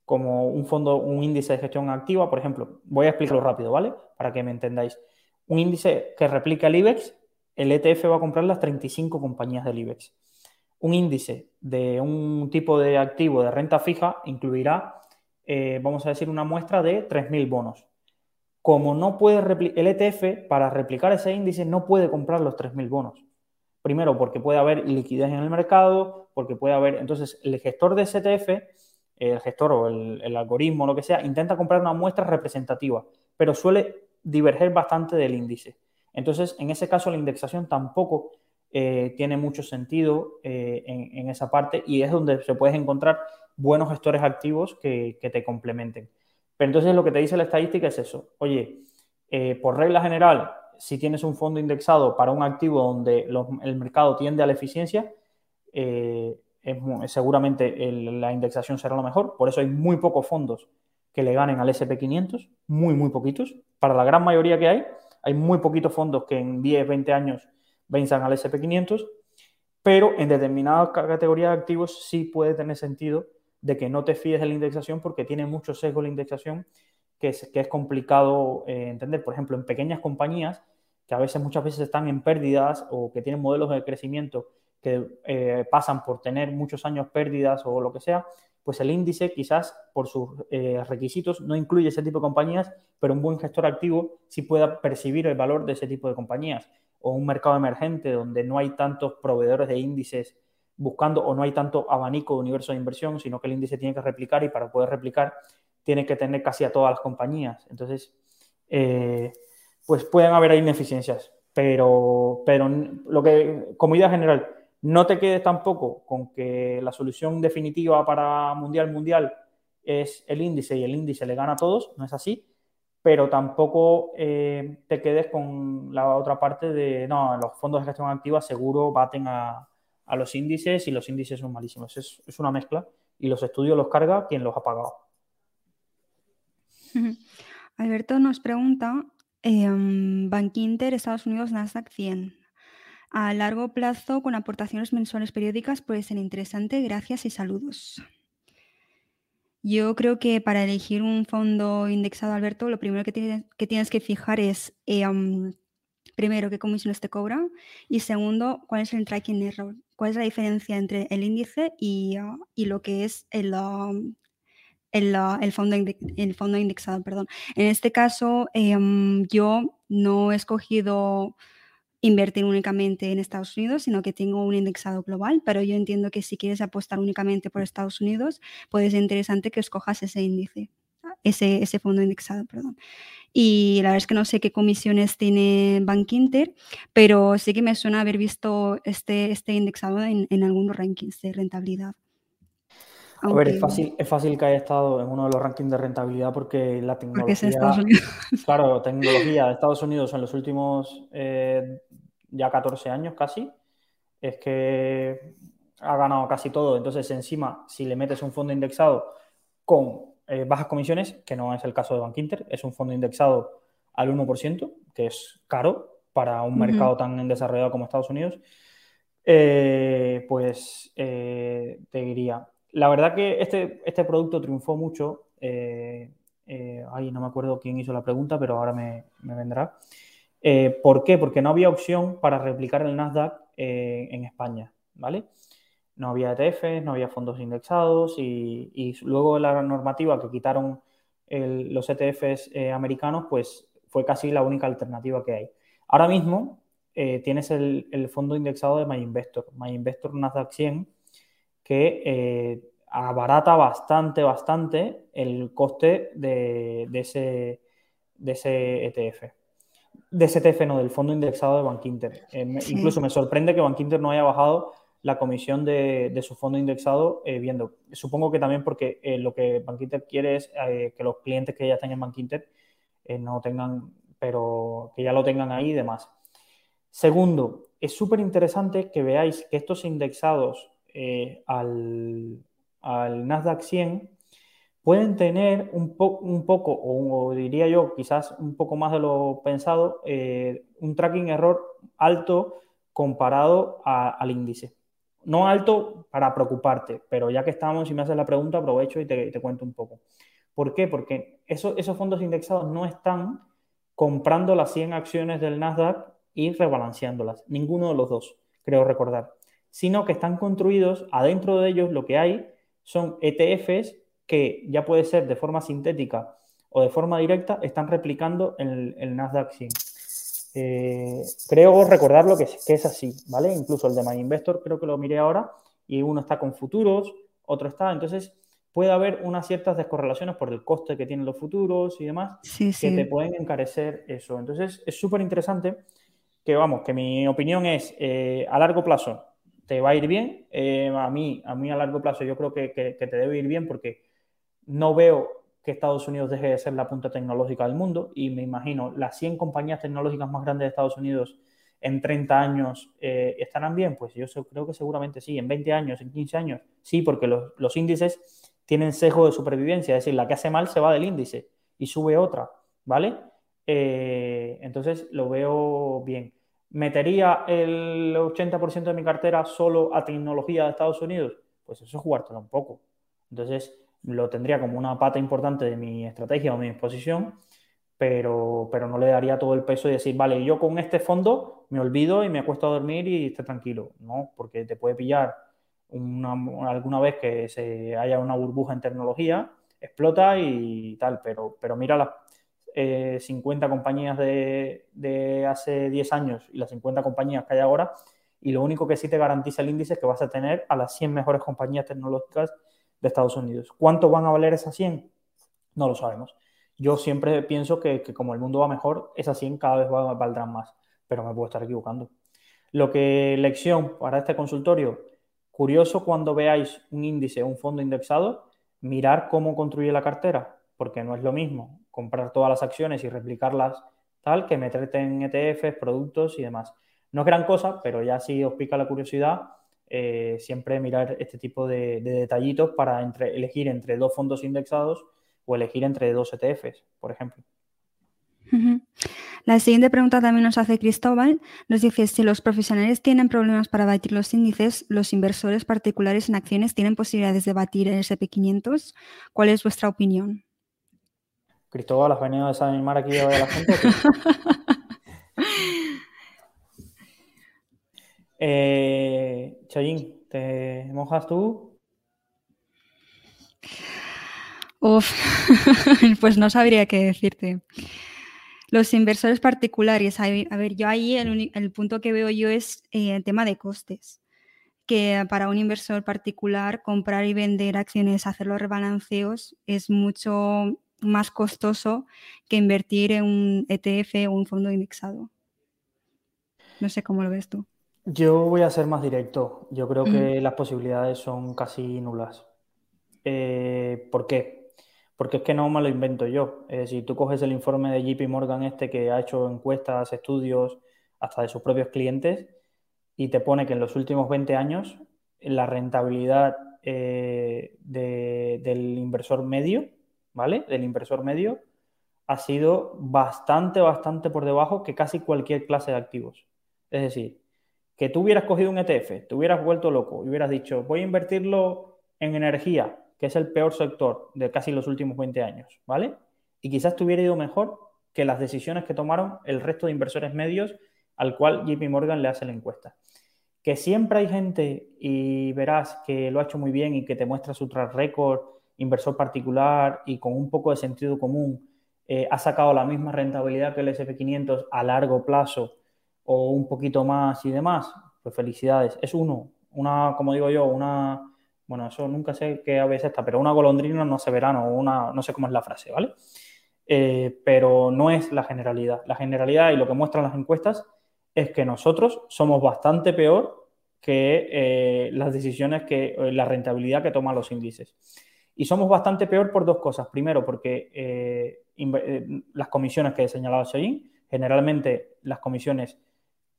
como un fondo, un índice de gestión activa. Por ejemplo, voy a explicarlo rápido, ¿vale? Para que me entendáis. Un índice que replica el IBEX, el ETF va a comprar las 35 compañías del IBEX un índice de un tipo de activo de renta fija incluirá, eh, vamos a decir, una muestra de 3.000 bonos. Como no puede el ETF, para replicar ese índice, no puede comprar los 3.000 bonos. Primero, porque puede haber liquidez en el mercado, porque puede haber. Entonces, el gestor de STF, el gestor o el, el algoritmo, lo que sea, intenta comprar una muestra representativa, pero suele diverger bastante del índice. Entonces, en ese caso, la indexación tampoco eh, tiene mucho sentido eh, en, esa parte y es donde se puedes encontrar buenos gestores activos que, te complementen. Pero entonces lo que te dice la estadística es eso. Oye, eh, por regla general, si tienes un fondo indexado para un activo donde el mercado tiende a la eficiencia, seguramente la indexación será lo mejor. Por eso hay muy pocos fondos que le ganen al SP500, muy, muy poquitos. Para la gran mayoría que hay, hay muy poquitos fondos que en 10, 20 años venzan al SP500, pero en determinadas categorías de activos sí puede tener sentido de que no te fíes de la indexación porque tiene mucho sesgo la indexación que es, que es complicado eh, entender. Por ejemplo, en pequeñas compañías que a veces muchas veces están en pérdidas o que tienen modelos de crecimiento que eh, pasan por tener muchos años pérdidas o lo que sea, pues el índice quizás por sus eh, requisitos no incluye ese tipo de compañías, pero un buen gestor activo sí pueda percibir el valor de ese tipo de compañías. O un mercado emergente donde no hay tantos proveedores de índices buscando o no hay tanto abanico de universo de inversión, sino que el índice tiene que replicar y para poder replicar tiene que tener casi a todas las compañías. Entonces, eh, pues pueden haber ineficiencias, pero, pero lo que, como idea general, no te quedes tampoco con que la solución definitiva para mundial mundial es el índice y el índice le gana a todos, no es así, pero tampoco eh, te quedes con la otra parte de, no, los fondos de gestión activa seguro baten a, los índices y los índices son malísimos. Es, una mezcla y los estudios los carga quien los ha pagado. Alberto nos pregunta, eh, Inter, Estados Unidos, Nasdaq 100 a largo plazo con aportaciones mensuales periódicas puede ser interesante. Gracias y saludos. Yo creo que para elegir un fondo indexado, Alberto, lo primero que tienes que, tienes que fijar es, eh, primero, qué comisiones te cobran y segundo, cuál es el tracking error, cuál es la diferencia entre el índice y, ah, lo que es el, el, fondo, el fondo indexado. Perdón. En este caso, em, yo no he escogido invertir únicamente en Estados Unidos, sino que tengo un indexado global, pero yo entiendo que si quieres apostar únicamente por Estados Unidos, puede ser interesante que escojas ese índice, ese, ese fondo indexado, perdón. Y la verdad es que no sé qué comisiones tiene Bank Inter, pero sí que me suena haber visto este, este indexado en, en algunos rankings de rentabilidad. A ver, es fácil, es fácil que haya estado en uno de los rankings de rentabilidad porque la tecnología. Porque es Estados Unidos. Claro, tecnología de Estados Unidos en los últimos eh, ya 14 años casi, es que ha ganado casi todo. Entonces, encima, si le metes un fondo indexado con eh, bajas comisiones, que no es el caso de Bank Inter, es un fondo indexado al 1%, que es caro para un mercado tan desarrollado como Estados Unidos, eh, pues te diría, la verdad que este, este producto triunfó mucho. Eh, eh, ay, no me acuerdo quién hizo la pregunta, pero ahora me, vendrá. Eh, ¿Por qué? Porque no había opción para replicar el Nasdaq en España, ¿vale? No había ETFs, no había fondos indexados y, luego la normativa que quitaron los ETFs americanos, pues fue casi la única alternativa que hay. Ahora mismo tienes el, el, fondo indexado de MyInvestor, MyInvestor Nasdaq 100, que eh, abarata bastante, bastante el coste de, ese, de ese ETF. De ese ETF, no, del fondo indexado de Bankinter. Eh, incluso me sorprende que Bankinter no haya bajado la comisión de, su fondo indexado eh, viendo. Supongo que también porque lo que Bankinter quiere es que los clientes que ya están en Bankinter no tengan, pero que ya lo tengan ahí y demás. Segundo, es súper interesante que veáis que estos indexados eh, al, Nasdaq 100 pueden tener un, un poco, o, diría yo quizás un poco más de lo pensado, eh, un tracking error alto comparado al índice. No alto para preocuparte, pero ya que estamos y me haces la pregunta, aprovecho y te, cuento un poco. ¿Por qué? Porque esos fondos indexados no están comprando las 100 acciones del Nasdaq y rebalanceándolas. Ninguno de los dos, creo recordar sino que están construidos, adentro de ellos lo que hay son ETFs que ya puede ser de forma sintética o de forma directa, están replicando el, el Nasdaq 100. Eh, creo recordarlo que, que es así, ¿vale? Incluso el de My Investor creo que lo miré ahora y uno está con futuros, otro está, entonces puede haber unas ciertas descorrelaciones por el coste que tienen los futuros y demás que te pueden encarecer eso. Entonces es súper interesante que, vamos, que mi opinión es eh, a largo plazo te va a ir bien. Eh, a, mí, a mí a largo plazo yo creo que, que, te debe ir bien porque no veo que Estados Unidos deje de ser la punta tecnológica del mundo y me imagino las 100 compañías tecnológicas más grandes de Estados Unidos en 30 años eh, estarán bien, pues yo creo que seguramente sí, en 20 años, en 15 años, sí, porque los, los índices tienen sesgo de supervivencia, es decir, la que hace mal se va del índice y sube otra, ¿vale? Eh, entonces lo veo bien. ¿Metería el 80% de mi cartera solo a tecnología de Estados Unidos? Pues eso es jugártelo un poco. Entonces lo tendría como una pata importante de mi estrategia o mi exposición, pero, pero no le daría todo el peso y decir, vale, yo con este fondo me olvido y me acuesto a dormir y esté tranquilo. No, porque te puede pillar alguna vez que se haya una burbuja en tecnología, explota y tal, pero, pero mira las 50 eh, compañías de, hace 10 años y las 50 compañías que hay ahora, y lo único que sí te garantiza el índice es que vas a tener a las 100 mejores compañías tecnológicas de Estados Unidos. ¿Cuánto van a valer esas 100? No lo sabemos. Yo siempre pienso que, como el mundo va mejor, esas 100 cada vez valdrán más, pero me puedo estar equivocando. Lo que lección para este consultorio, Curioso cuando veáis un índice, un fondo indexado, mirar cómo construye la cartera, porque no es lo mismo comprar todas las acciones y replicarlas tal que meterte en ETFs, productos y demás. No es gran cosa, pero ya si os pica la curiosidad, eh, siempre mirar este tipo de, detallitos para elegir entre dos fondos indexados o elegir entre dos ETFs, por ejemplo. La siguiente pregunta también nos hace Cristóbal. Nos dice, si los profesionales tienen problemas para batir los índices, ¿los inversores particulares en acciones tienen posibilidades de batir el SP500? ¿Cuál es vuestra opinión? Cristóbal, ¿has venido a desanimar aquí a la gente? eh, Chayín, ¿te mojas tú? Uf, pues no sabría qué decirte. Los inversores particulares, a ver, yo ahí el, punto que veo yo es eh, el tema de costes, que para un inversor particular comprar y vender acciones, hacer los rebalanceos es mucho más costoso que invertir en un ETF o un fondo indexado. No sé cómo lo ves tú. Yo voy a ser más directo. Yo creo que las posibilidades son casi nulas. Eh, ¿Por qué? porque es que no me lo invento yo. si tú coges el informe de JP Morgan este que ha hecho encuestas, estudios, hasta de sus propios clientes, y te pone que en los últimos 20 años la rentabilidad eh, del inversor medio, ¿vale? Del inversor medio ha sido bastante, bastante por debajo que casi cualquier clase de activos. Es decir, que tú hubieras cogido un ETF, te hubieras vuelto loco y hubieras dicho, voy a invertirlo en energía, que es el peor sector de casi los últimos 20 años, ¿vale? Y quizás te hubiera ido mejor que las decisiones que tomaron el resto de inversores medios al cual JP Morgan le hace la encuesta. Que siempre hay gente y verás que lo ha hecho muy bien y que te muestra su track record, inversor particular y con un poco de sentido común, eh, ha sacado la misma rentabilidad que el SP500 a largo plazo o un poquito más y demás, pues felicidades. Es uno, una, como digo yo, una bueno, eso nunca sé qué ave es esta, pero una golondrina no se verano, una, no sé cómo es la frase, ¿vale? Eh, pero no es la generalidad. La generalidad y lo que muestran las encuestas es que nosotros somos bastante peor que eh, las decisiones que, la rentabilidad que toman los índices. Y somos bastante peor por dos cosas. Primero, porque las comisiones que he señalado ahí, generalmente las comisiones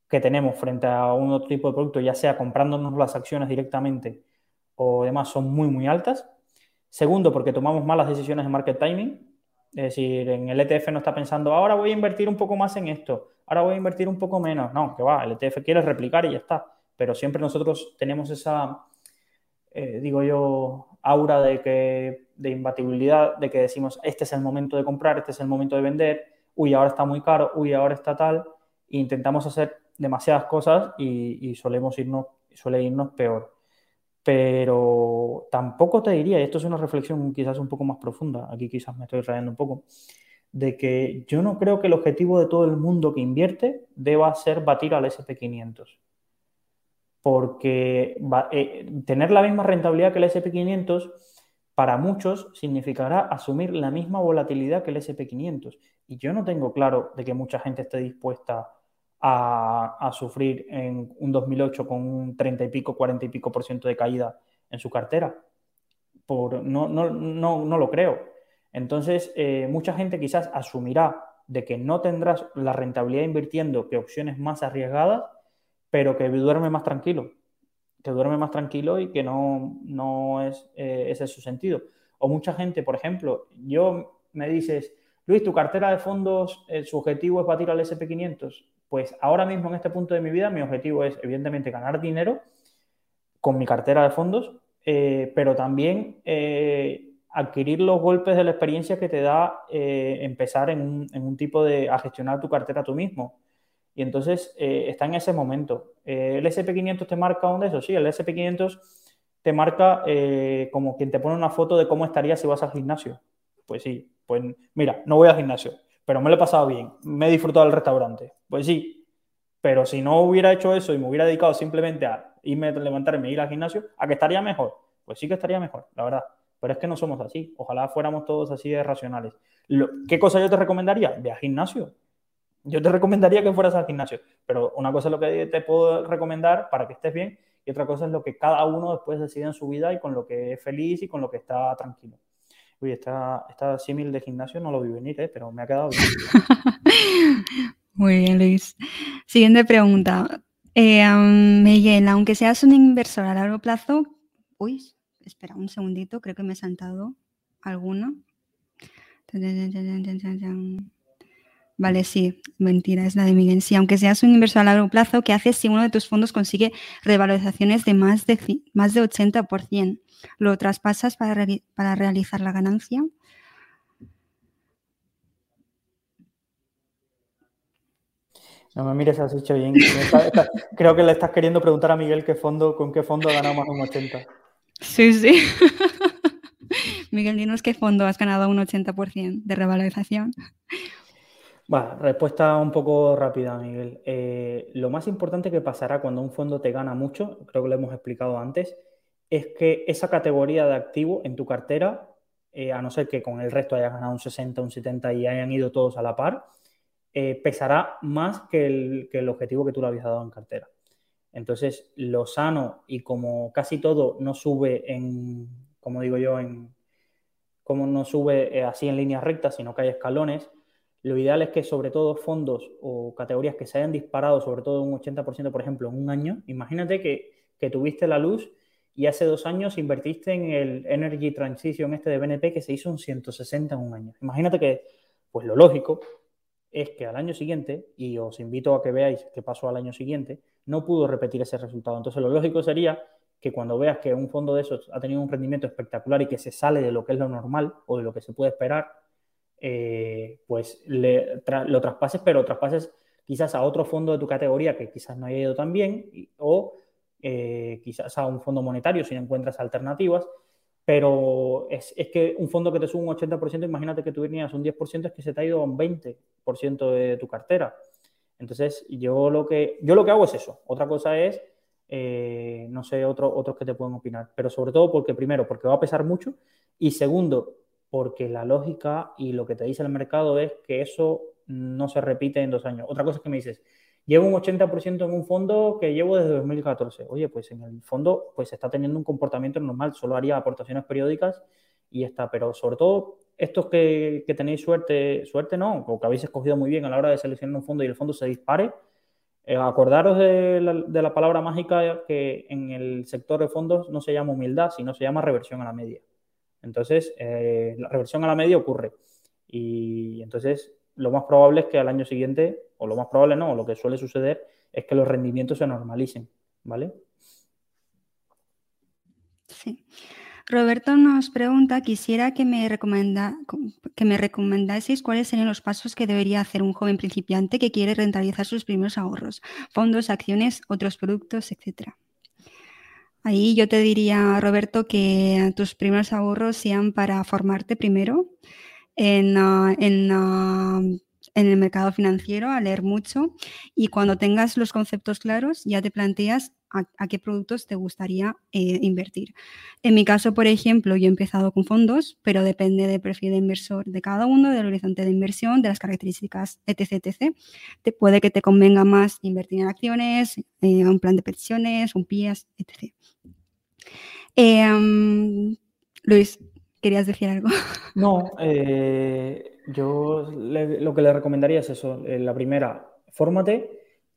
que tenemos frente a un otro tipo de producto, ya sea comprándonos las acciones directamente o demás son muy, muy altas. Segundo, porque tomamos malas decisiones de market timing. Es decir, en el ETF no está pensando, ahora voy a invertir un poco más en esto, ahora voy a invertir un poco menos. No, que va, el ETF quiere replicar y ya está. Pero siempre nosotros tenemos esa, eh, digo yo, aura de, que, de imbatibilidad, de que decimos, este es el momento de comprar, este es el momento de vender, uy, ahora está muy caro, uy, ahora está tal. E intentamos hacer demasiadas cosas y, y solemos irnos, suele irnos peor pero tampoco te diría, y esto es una reflexión quizás un poco más profunda, aquí quizás me estoy rayando un poco, de que yo no creo que el objetivo de todo el mundo que invierte deba ser batir al SP500. Porque eh, tener la misma rentabilidad que el SP500 para muchos significará asumir la misma volatilidad que el SP500. Y yo no tengo claro de que mucha gente esté dispuesta a, sufrir en un 2008 con un 30 y pico, 40 y pico por ciento de caída en su cartera. Por, no, no, no, no lo creo. Entonces, eh, mucha gente quizás asumirá de que no tendrás la rentabilidad invirtiendo que opciones más arriesgadas, pero que duerme más tranquilo que duerme más tranquilo y que no, no es eh, ese es su sentido. O mucha gente, por ejemplo, yo me dices, Luis, tu cartera de fondos, el, su objetivo es batir al SP500. Pues ahora mismo en este punto de mi vida mi objetivo es evidentemente ganar dinero con mi cartera de fondos, eh, pero también eh, adquirir los golpes de la experiencia que te da empezar en un, en un, tipo de a gestionar tu cartera tú mismo. Y entonces eh, está en ese momento. Eh, ¿El SP500 te marca un de eso? Sí, el SP500 te marca eh, como quien te pone una foto de cómo estaría si vas al gimnasio. Pues sí, pues mira, no voy al gimnasio, pero me lo he pasado bien, me he disfrutado del restaurante. Pues sí, pero si no hubiera hecho eso y me hubiera dedicado simplemente a irme, levantarme e ir al gimnasio, ¿a que estaría mejor? Pues sí que estaría mejor, la verdad. Pero es que no somos así. Ojalá fuéramos todos así de racionales. ¿Qué cosa yo te recomendaría? Ve al gimnasio yo te recomendaría que fueras al gimnasio, pero una cosa es lo que te puedo recomendar para que estés bien y otra cosa es lo que cada uno después decide en su vida y con lo que es feliz y con lo que está tranquilo. Uy, esta, esta símil de gimnasio no lo vi venir, ¿eh? pero me ha quedado bien. Muy bien, Luis. Siguiente pregunta. Eh, Miguel, aunque seas un inversor a largo plazo, uy, espera un segundito, creo que me he saltado alguno. Vale, sí, mentira, es la de Miguel. Sí, aunque seas un inversor a largo plazo, ¿qué haces si uno de tus fondos consigue revalorizaciones de más de, más de 80%? ¿Lo traspasas para, para realizar la ganancia? No me mires, has hecho bien. Creo que le estás queriendo preguntar a Miguel qué fondo, con qué fondo ha ganado más un 80. Sí, sí. Miguel, dinos qué fondo has ganado un 80% de revalorización. Bueno, respuesta un poco rápida, Miguel. Eh, lo más importante que pasará cuando un fondo te gana mucho, creo que lo hemos explicado antes, es que esa categoría de activo en tu cartera, eh, a no ser que con el resto hayas ganado un 60, un 70 y hayan ido todos a la par, eh, pesará más que el, que el objetivo que tú le habías dado en cartera. Entonces, lo sano y como casi todo no sube en, como digo yo, en, como no sube así en líneas rectas, sino que hay escalones, lo ideal es que sobre todo fondos o categorías que se hayan disparado sobre todo un 80%, por ejemplo, en un año, imagínate que, tuviste la luz y hace dos años invertiste en el Energy Transition este de BNP que se hizo un 160 en un año. Imagínate que, pues lo lógico es que al año siguiente, y os invito a que veáis qué pasó al año siguiente, no pudo repetir ese resultado. Entonces lo lógico sería que cuando veas que un fondo de esos ha tenido un rendimiento espectacular y que se sale de lo que es lo normal o de lo que se puede esperar, eh, pues lo traspases, pero traspases quizás a otro fondo de tu categoría que quizás no haya ido tan bien, o eh, quizás a un fondo monetario si no encuentras alternativas, pero es, que un fondo que te sube un 80%, imagínate que tú tenías un 10%, es que se te ha ido un 20% de tu cartera. Entonces, yo lo que, yo lo que hago es eso. Otra cosa es, eh, no sé, otro, otros que te pueden opinar, pero sobre todo porque, primero, porque va a pesar mucho, y segundo, porque la lógica y lo que te dice el mercado es que eso no se repite en dos años. Otra cosa es que me dices, llevo un 80% en un fondo que llevo desde 2014. Oye, pues en el fondo pues está teniendo un comportamiento normal, solo haría aportaciones periódicas y está, pero sobre todo estos que, tenéis suerte, suerte no, o que habéis escogido muy bien a la hora de seleccionar un fondo y el fondo se dispare, eh, acordaros de la, de la palabra mágica que en el sector de fondos no se llama humildad, sino se llama reversión a la media. Entonces, eh, la reversión a la media ocurre. Y entonces, lo más probable es que al año siguiente, o lo más probable no, o lo que suele suceder, es que los rendimientos se normalicen, ¿vale? Sí. Roberto nos pregunta, quisiera que me, recomenda, que me recomendaseis cuáles serían los pasos que debería hacer un joven principiante que quiere rentabilizar sus primeros ahorros, fondos, acciones, otros productos, etcétera. Ahí yo te diría, Roberto, que tus primeros ahorros sean para formarte primero, en, ah, ah, en el mercado financiero, a leer mucho y cuando tengas los conceptos claros ya te planteas a, qué productos te gustaría eh, invertir. En mi caso, por ejemplo, yo he empezado con fondos, pero depende del perfil de inversor de cada uno, del horizonte de inversión, de las características, etc. etc. Te puede que te convenga más invertir en acciones, eh, un plan de pensiones, un PIAS, etc. Em, Luis, ¿querías decir algo? No, eh, yo lo que le recomendaría es eso. Eh, la primera, fórmate,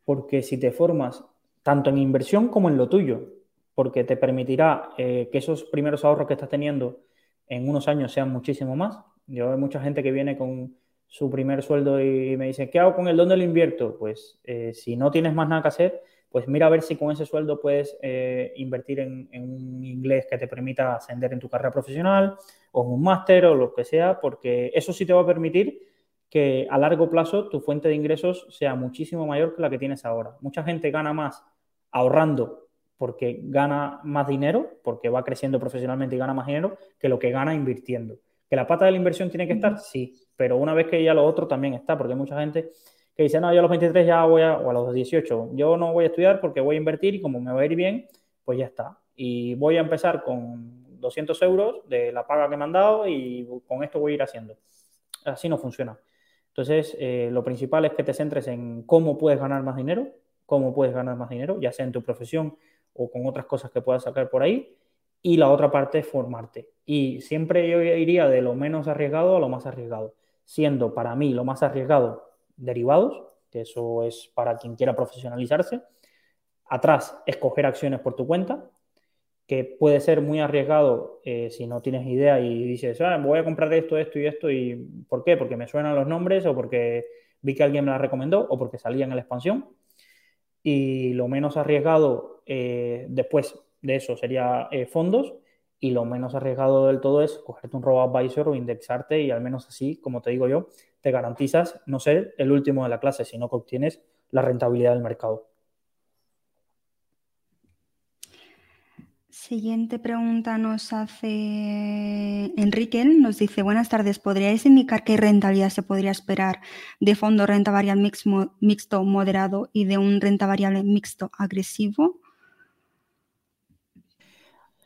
porque si te formas tanto en inversión como en lo tuyo, porque te permitirá eh, que esos primeros ahorros que estás teniendo en unos años sean muchísimo más. Yo veo mucha gente que viene con su primer sueldo y me dice, ¿qué hago con el dónde lo invierto? Pues si no tienes más nada que hacer, pues mira a ver si con ese sueldo puedes invertir en, en, un inglés que te permita ascender en tu carrera profesional o un máster o lo que sea, porque eso sí te va a permitir que a largo plazo tu fuente de ingresos sea muchísimo mayor que la que tienes ahora. Mucha gente gana más ahorrando porque gana más dinero, porque va creciendo profesionalmente y gana más dinero, que lo que gana invirtiendo. ¿Que la pata de la inversión tiene que estar? Sí, pero una vez que ya lo otro también está, porque hay mucha gente que dice, no, yo a los 23 ya voy a, o a los 18, yo no voy a estudiar porque voy a invertir y como me va a ir bien, pues ya está. Y voy a empezar con 200 euros de la paga que me han dado y con esto voy a ir haciendo. Así no funciona. Entonces, eh, lo principal es que te centres en cómo puedes ganar más dinero, cómo puedes ganar más dinero, ya sea en tu profesión o con otras cosas que puedas sacar por ahí. Y la otra parte es formarte. Y siempre yo iría de lo menos arriesgado a lo más arriesgado, siendo para mí lo más arriesgado derivados, que eso es para quien quiera profesionalizarse. Atrás, escoger acciones por tu cuenta, que puede ser muy arriesgado eh, si no tienes idea y dices, ah, voy a comprar esto, esto y esto, y ¿por qué? Porque me suenan los nombres o porque vi que alguien me la recomendó o porque salía en la expansión. Y lo menos arriesgado eh, después de eso sería eh, fondos y lo menos arriesgado del todo es cogerte un robo-advisor o indexarte y al menos así, como te digo yo, te garantizas no ser el último de la clase, sino que obtienes la rentabilidad del mercado. Siguiente pregunta nos hace Enrique. Nos dice, buenas tardes, ¿podríais indicar qué rentabilidad se podría esperar de fondo renta variable mixto moderado y de un renta variable mixto agresivo?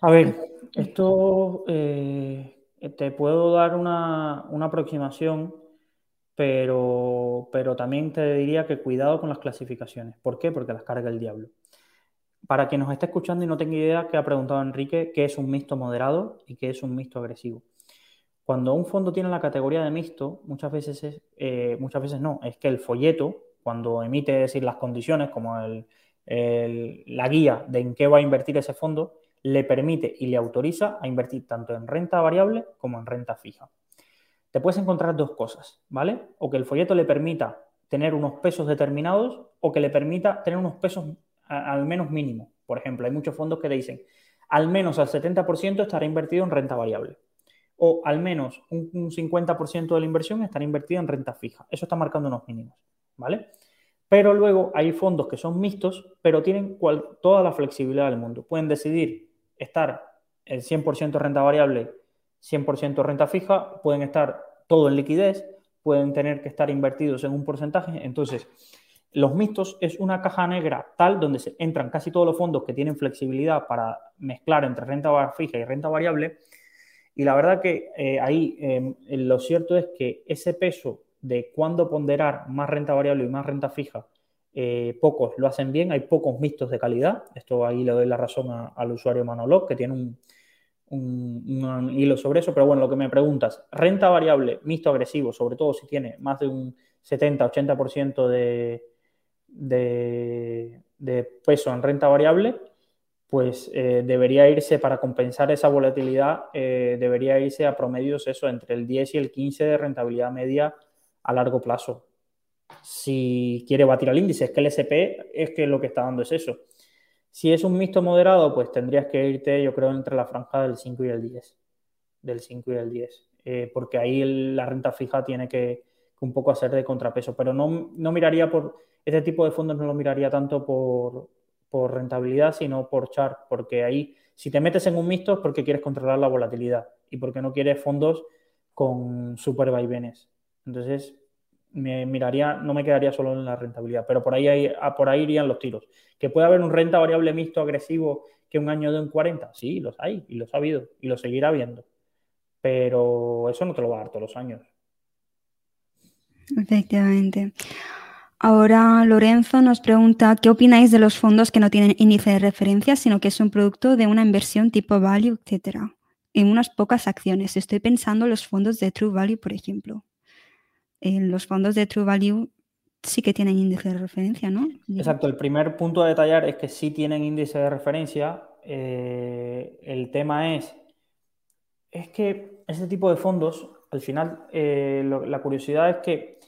A ver, esto eh, te puedo dar una, una aproximación, pero, pero también te diría que cuidado con las clasificaciones. ¿Por qué? Porque las carga el diablo para quien nos esté escuchando y no tenga idea, que ha preguntado Enrique, qué es un mixto moderado y qué es un mixto agresivo. Cuando un fondo tiene la categoría de mixto, muchas veces es, eh, muchas veces no, es que el folleto, cuando emite decir las condiciones, como la guía de en qué va a invertir ese fondo, le permite y le autoriza a invertir tanto en renta variable como en renta fija. Te puedes encontrar dos cosas, ¿vale? O que el folleto le permita tener unos pesos determinados o que le permita tener unos pesos al menos mínimo. Por ejemplo, hay muchos fondos que dicen al menos al 70% estará invertido en renta variable. O al menos un, 50% de la inversión estará invertida en renta fija. Eso está marcando unos mínimos, ¿vale? Pero luego hay fondos que son mixtos, pero tienen toda la flexibilidad del mundo. Pueden decidir estar el 100% renta variable, 100% renta fija, pueden estar todo en liquidez, pueden tener que estar invertidos en un porcentaje. Entonces, los mixtos es una caja negra tal donde se entran casi todos los fondos que tienen flexibilidad para mezclar entre renta fija y renta variable. Y la verdad que eh, ahí em, lo cierto es que ese peso de cuándo ponderar más renta variable y más renta fija, eh, pocos lo hacen bien, hay pocos mixtos de calidad. Esto ahí le doy la razón al usuario Manolog, que tiene un, hilo sobre eso. Pero bueno, lo que me preguntas, renta variable, mixto agresivo, sobre todo si tiene más de un 70-80% de, de, peso en renta variable, pues eh, debería irse para compensar esa volatilidad, eh, debería irse a promedios eso entre el 10 y el 15 de rentabilidad media a largo plazo. Si quiere batir al índice, es que el SP es que lo que está dando es eso. Si es un mixto moderado, pues tendrías que irte, yo creo, entre la franja del 5 y el 10. Del 5 y el 10. Eh, porque ahí la renta fija tiene que, un poco hacer de contrapeso. Pero no, no miraría por este tipo de fondos no lo miraría tanto por, rentabilidad, sino por chart, porque ahí, si te metes en un mixto es porque quieres controlar la volatilidad y porque no quieres fondos con super vaivenes. Entonces, me miraría, no me quedaría solo en la rentabilidad, pero por ahí, hay, por ahí irían los tiros. ¿Que puede haber un renta variable mixto agresivo que un año de un 40? Sí, los hay y los ha habido y lo seguirá habiendo. Pero eso no te lo va a dar todos los años. Efectivamente. Ahora Lorenzo nos pregunta, ¿qué opináis de los fondos que no tienen índice de referencia, sino que es un producto de una inversión tipo value, etcétera? En unas pocas acciones. Estoy pensando en los fondos de True Value, por ejemplo. En los fondos de True Value sí que tienen índice de referencia, ¿no? Exacto. El primer punto a detallar es que sí tienen índice de referencia. Eh, el tema es, es que ese tipo de fondos, al final, eh, la curiosidad es que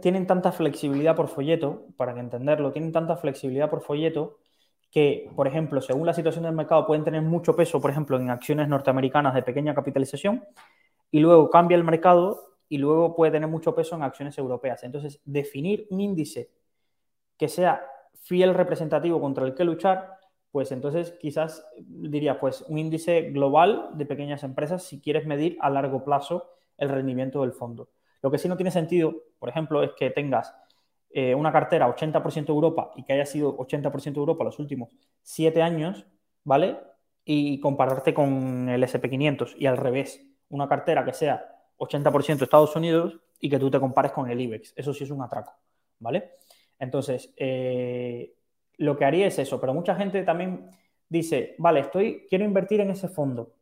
tienen tanta flexibilidad por folleto, para que entenderlo, tienen tanta flexibilidad por folleto que, por ejemplo, según la situación del mercado, pueden tener mucho peso, por ejemplo, en acciones norteamericanas de pequeña capitalización, y luego cambia el mercado y luego puede tener mucho peso en acciones europeas. Entonces, definir un índice que sea fiel representativo contra el que luchar, pues entonces quizás diría, pues un índice global de pequeñas empresas si quieres medir a largo plazo el rendimiento del fondo. Lo que sí no tiene sentido, por ejemplo, es que tengas eh, una cartera 80% Europa y que haya sido 80% Europa los últimos 7 años, ¿vale? Y compararte con el SP500 y al revés, una cartera que sea 80% Estados Unidos y que tú te compares con el IBEX. Eso sí es un atraco, ¿vale? Entonces, eh, lo que haría es eso, pero mucha gente también dice, vale, estoy, quiero invertir en ese fondo.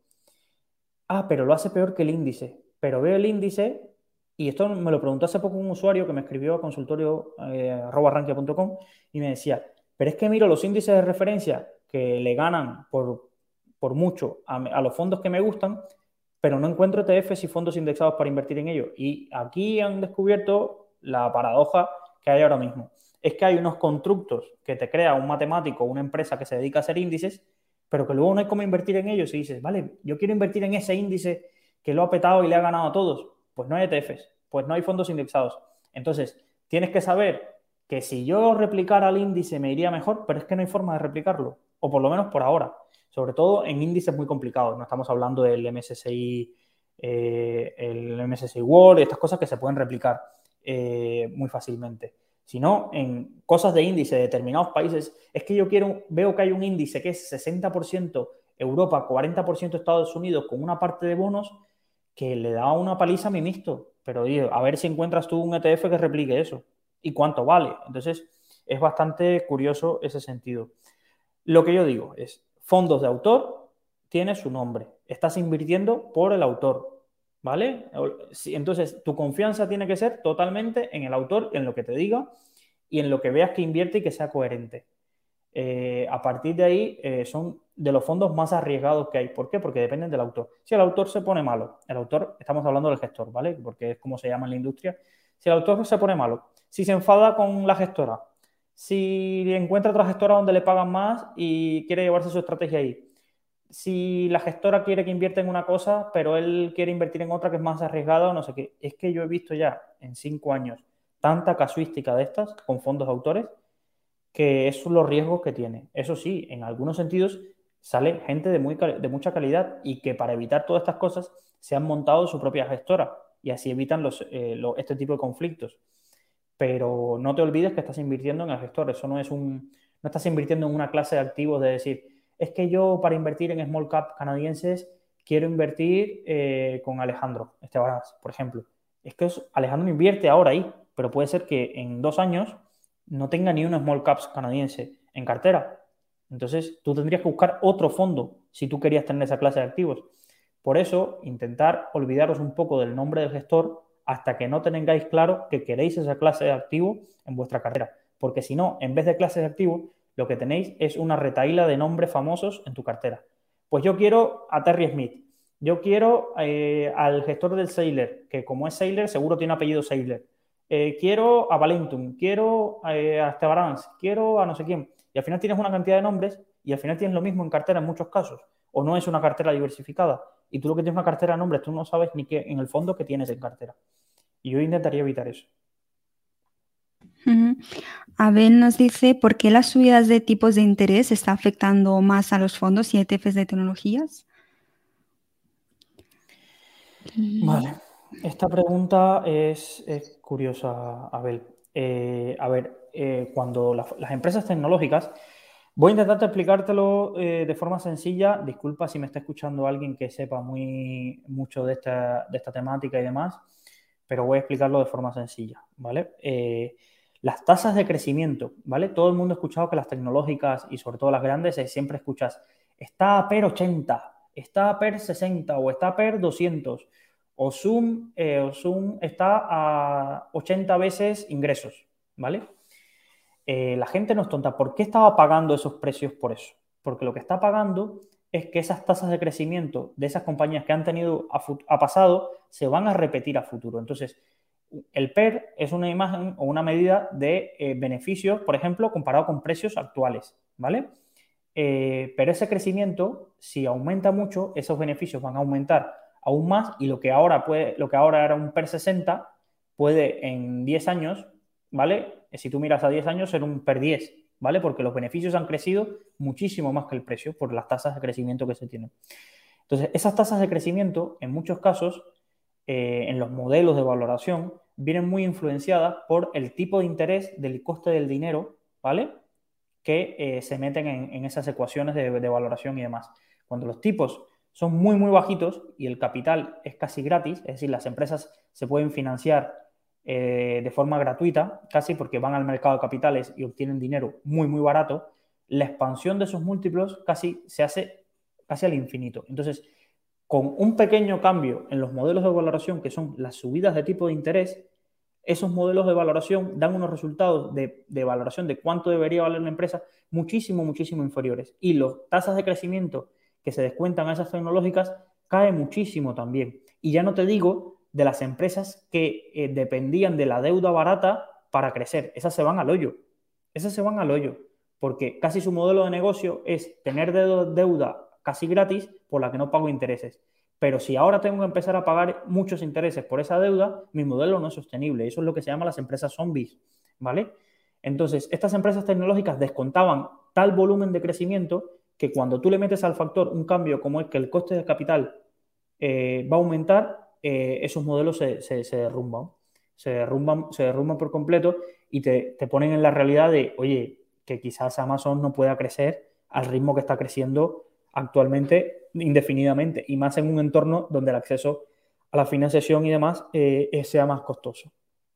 Ah, pero lo hace peor que el índice. Pero veo el índice y esto me lo preguntó hace poco un usuario que me escribió a consultorio eh, y me decía, pero es que miro los índices de referencia que le ganan por, por mucho a, los fondos que me gustan, pero no encuentro ETFs y fondos indexados para invertir en ellos. Y aquí han descubierto la paradoja que hay ahora mismo. Es que hay unos constructos que te crea un matemático, una empresa que se dedica a hacer índices, pero que luego no hay cómo invertir en ellos y dices, vale, yo quiero invertir en ese índice que lo ha petado y le ha ganado a todos pues no hay ETFs, pues no hay fondos indexados. Entonces, tienes que saber que si yo replicara el índice me iría mejor, pero es que no hay forma de replicarlo, o por lo menos por ahora. Sobre todo en índices muy complicados. No estamos hablando del MSCI, eh, el MSCI World, estas cosas que se pueden replicar eh, muy fácilmente. Sino en cosas de índice de determinados países, es que yo quiero, veo que hay un índice que es 60% Europa, 40% Estados Unidos con una parte de bonos que le da una paliza a mi mixto. Pero a ver si encuentras tú un ETF que replique eso y cuánto vale. Entonces, es bastante curioso ese sentido. Lo que yo digo es, fondos de autor tiene su nombre. Estás invirtiendo por el autor, ¿vale? Entonces, tu confianza tiene que ser totalmente en el autor, en lo que te diga y en lo que veas que invierte y que sea coherente. Eh, a partir de ahí eh, son de los fondos más arriesgados que hay. ¿Por qué? Porque dependen del autor. Si el autor se pone malo, el autor, estamos hablando del gestor, ¿vale? Porque es como se llama en la industria. Si el autor se pone malo, si se enfada con la gestora, si encuentra otra gestora donde le pagan más y quiere llevarse su estrategia ahí, si la gestora quiere que invierta en una cosa, pero él quiere invertir en otra que es más arriesgada o no sé qué. Es que yo he visto ya en cinco años tanta casuística de estas con fondos autores que esos son los riesgos que tiene. Eso sí, en algunos sentidos sale gente de, muy, de mucha calidad y que para evitar todas estas cosas se han montado su propia gestora y así evitan los, eh, este tipo de conflictos. Pero no te olvides que estás invirtiendo en el gestor. Eso no es un. No estás invirtiendo en una clase de activos de decir, es que yo para invertir en small cap canadienses quiero invertir eh, con Alejandro Esteban, por ejemplo. Es que Alejandro invierte ahora ahí, pero puede ser que en dos años no tenga ni un small caps canadiense en cartera. Entonces, tú tendrías que buscar otro fondo si tú querías tener esa clase de activos. Por eso, intentar olvidaros un poco del nombre del gestor hasta que no tengáis claro que queréis esa clase de activo en vuestra cartera. Porque si no, en vez de clase de activo, lo que tenéis es una retaíla de nombres famosos en tu cartera. Pues yo quiero a Terry Smith, yo quiero eh, al gestor del Sailor, que como es Sailor, seguro tiene apellido Sailor. Eh, quiero a Valentum, quiero eh, a Estebarans, quiero a no sé quién. Y al final tienes una cantidad de nombres y al final tienes lo mismo en cartera en muchos casos. O no es una cartera diversificada. Y tú lo que tienes una cartera de nombres, tú no sabes ni qué en el fondo que tienes en cartera. Y yo intentaría evitar eso. Abel nos dice por qué las subidas de tipos de interés está afectando más a los fondos y ETFs de tecnologías. Vale, esta pregunta es, curiosa, Abel. Eh, a ver, eh, cuando las empresas tecnológicas, voy a intentar explicártelo eh, de forma sencilla. Disculpa si me está escuchando alguien que sepa muy mucho de esta, de esta temática y demás, pero voy a explicarlo de forma sencilla, ¿vale? las tasas de crecimiento, ¿vale? Todo el mundo ha escuchado que las tecnológicas y sobre todo las grandes siempre escuchas, está a PER 80, está a PER 60 o está a PER 200 o Zoom, eh, Zoom está a 80 veces ingresos, ¿vale? Eh, la gente no es tonta. ¿Por qué estaba pagando esos precios por eso? Porque lo que está pagando es que esas tasas de crecimiento de esas compañías que han tenido a, pasado se van a repetir a futuro. Entonces, el PER es una imagen o una medida de eh, beneficios, por ejemplo, comparado con precios actuales, ¿vale? pero ese crecimiento, si aumenta mucho, esos beneficios van a aumentar aún más y lo que ahora puede, lo que ahora era un PER 60 puede en 10 años, ¿vale? Si tú miras a 10 años ser un PER 10, ¿vale? Porque los beneficios han crecido muchísimo más que el precio por las tasas de crecimiento que se tienen. Entonces, esas tasas de crecimiento, en muchos casos, eh, en los modelos de valoración, vienen muy influenciadas por el tipo de interés del coste del dinero, ¿vale? Que eh, se meten en, esas ecuaciones de valoración y demás. Cuando los tipos son muy, muy bajitos y el capital es casi gratis, es decir, las empresas se pueden financiar eh, de forma gratuita, casi porque van al mercado de capitales y obtienen dinero muy, muy barato, la expansión de esos múltiplos casi se hace casi al infinito. Entonces, con un pequeño cambio en los modelos de valoración, que son las subidas de tipo de interés, esos modelos de valoración dan unos resultados de, de valoración de cuánto debería valer la empresa muchísimo, muchísimo inferiores. Y las tasas de crecimiento que se descuentan a esas tecnológicas cae muchísimo también. Y ya no te digo de las empresas que eh, dependían de la deuda barata para crecer. Esas se van al hoyo. Esas se van al hoyo. Porque casi su modelo de negocio es tener deuda casi gratis por la que no pago intereses. Pero si ahora tengo que empezar a pagar muchos intereses por esa deuda, mi modelo no es sostenible. Eso es lo que se llama las empresas zombies. ¿Vale? Entonces, estas empresas tecnológicas descontaban tal volumen de crecimiento que cuando tú le metes al factor un cambio como es que el coste de capital eh, va a aumentar, eh, esos modelos se, derrumban. Se derrumban, se derrumban por completo y te, ponen en la realidad de, oye, que quizás Amazon no pueda crecer al ritmo que está creciendo actualmente indefinidamente y más en un entorno donde el acceso a la financiación y demás eh, sea más costoso.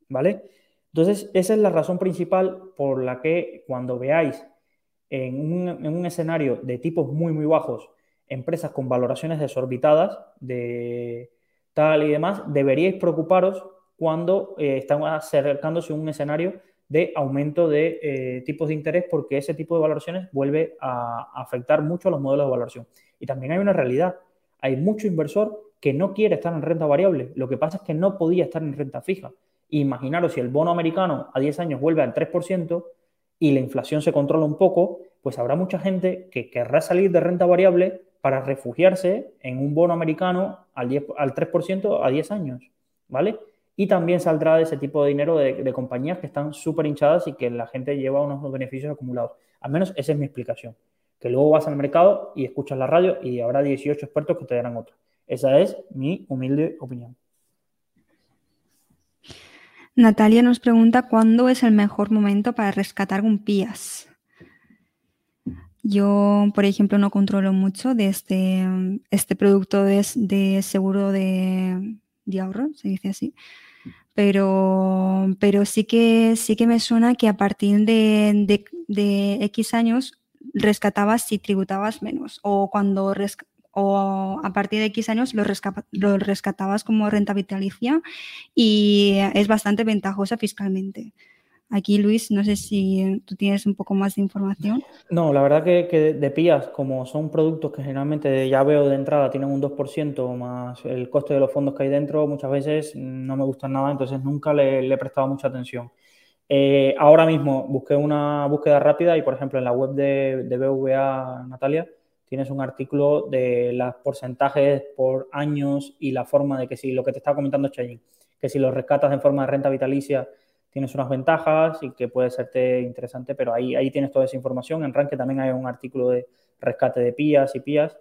¿Vale? Entonces, esa es la razón principal por la que cuando veáis en un, escenario de tipos muy, muy bajos, empresas con valoraciones desorbitadas de tal y demás, deberíais preocuparos cuando eh, están acercándose a un escenario de aumento de eh, tipos de interés porque ese tipo de valoraciones vuelve a, afectar mucho a los modelos de valoración. Y también hay una realidad, hay mucho inversor que no quiere estar en renta variable, lo que pasa es que no podía estar en renta fija. Imaginaros si el bono americano a 10 años vuelve al 3%, y la inflación se controla un poco, pues habrá mucha gente que querrá salir de renta variable para refugiarse en un bono americano al, 10, al 3% a 10 años, ¿vale? Y también saldrá de ese tipo de dinero de, compañías que están súper hinchadas y que la gente lleva unos beneficios acumulados. Al menos esa es mi explicación. Que luego vas al mercado y escuchas la radio y habrá 18 expertos que te darán otra. Esa es mi humilde opinión. Natalia nos pregunta cuándo es el mejor momento para rescatar un PIAS. Yo, por ejemplo, no controlo mucho de este, este producto de, seguro de, ahorro, se dice así. Pero, pero sí, que, sí que me suena que a partir de, X años rescatabas si tributabas menos o cuando o a partir de X años lo, rescatabas como renta vitalicia y es bastante ventajosa fiscalmente. Aquí, Luis, no sé si tú tienes un poco más de información. No, la verdad que, de PIAs, como son productos que generalmente ya veo de entrada tienen un 2% más el coste de los fondos que hay dentro, muchas veces no me gustan nada, entonces nunca le, he prestado mucha atención. Eh, ahora mismo busqué una búsqueda rápida y, por ejemplo, en la web de, BVA, Natalia, tienes un artículo de los porcentajes por años y la forma de que si lo que te estaba comentando Chayin, que si lo rescatas en forma de renta vitalicia tienes unas ventajas y que puede serte interesante, pero ahí, ahí tienes toda esa información. En Rank también hay un artículo de rescate de PIAs y PIAs.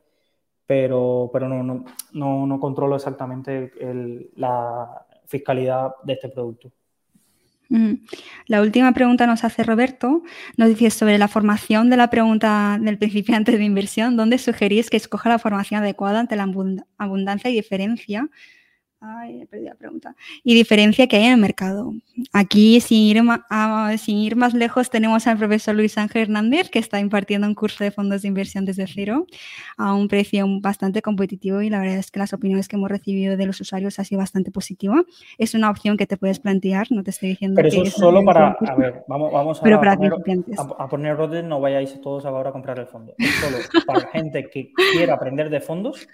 pero, pero no, no, no, no controlo exactamente la fiscalidad de este producto. Mm. La última pregunta nos hace Roberto. Nos dice sobre la formación de la pregunta del principiante de inversión. ¿Dónde sugerís que escoja la formación adecuada ante la abundancia y diferencia Ay, he perdido la pregunta. Y diferencia que hay en el mercado. Aquí, sin ir, sin ir más lejos, tenemos al profesor Luis Ángel Hernández, que está impartiendo un curso de fondos de inversión desde cero a un precio bastante competitivo y la verdad es que las opiniones que hemos recibido de los usuarios ha sido bastante positiva. Es una opción que te puedes plantear, no te estoy diciendo Pero eso es solo para, a ver, vamos, vamos a, Pero para poner, a, poner orden, no vayáis todos ahora a comprar el fondo. Es solo para gente que quiera aprender de fondos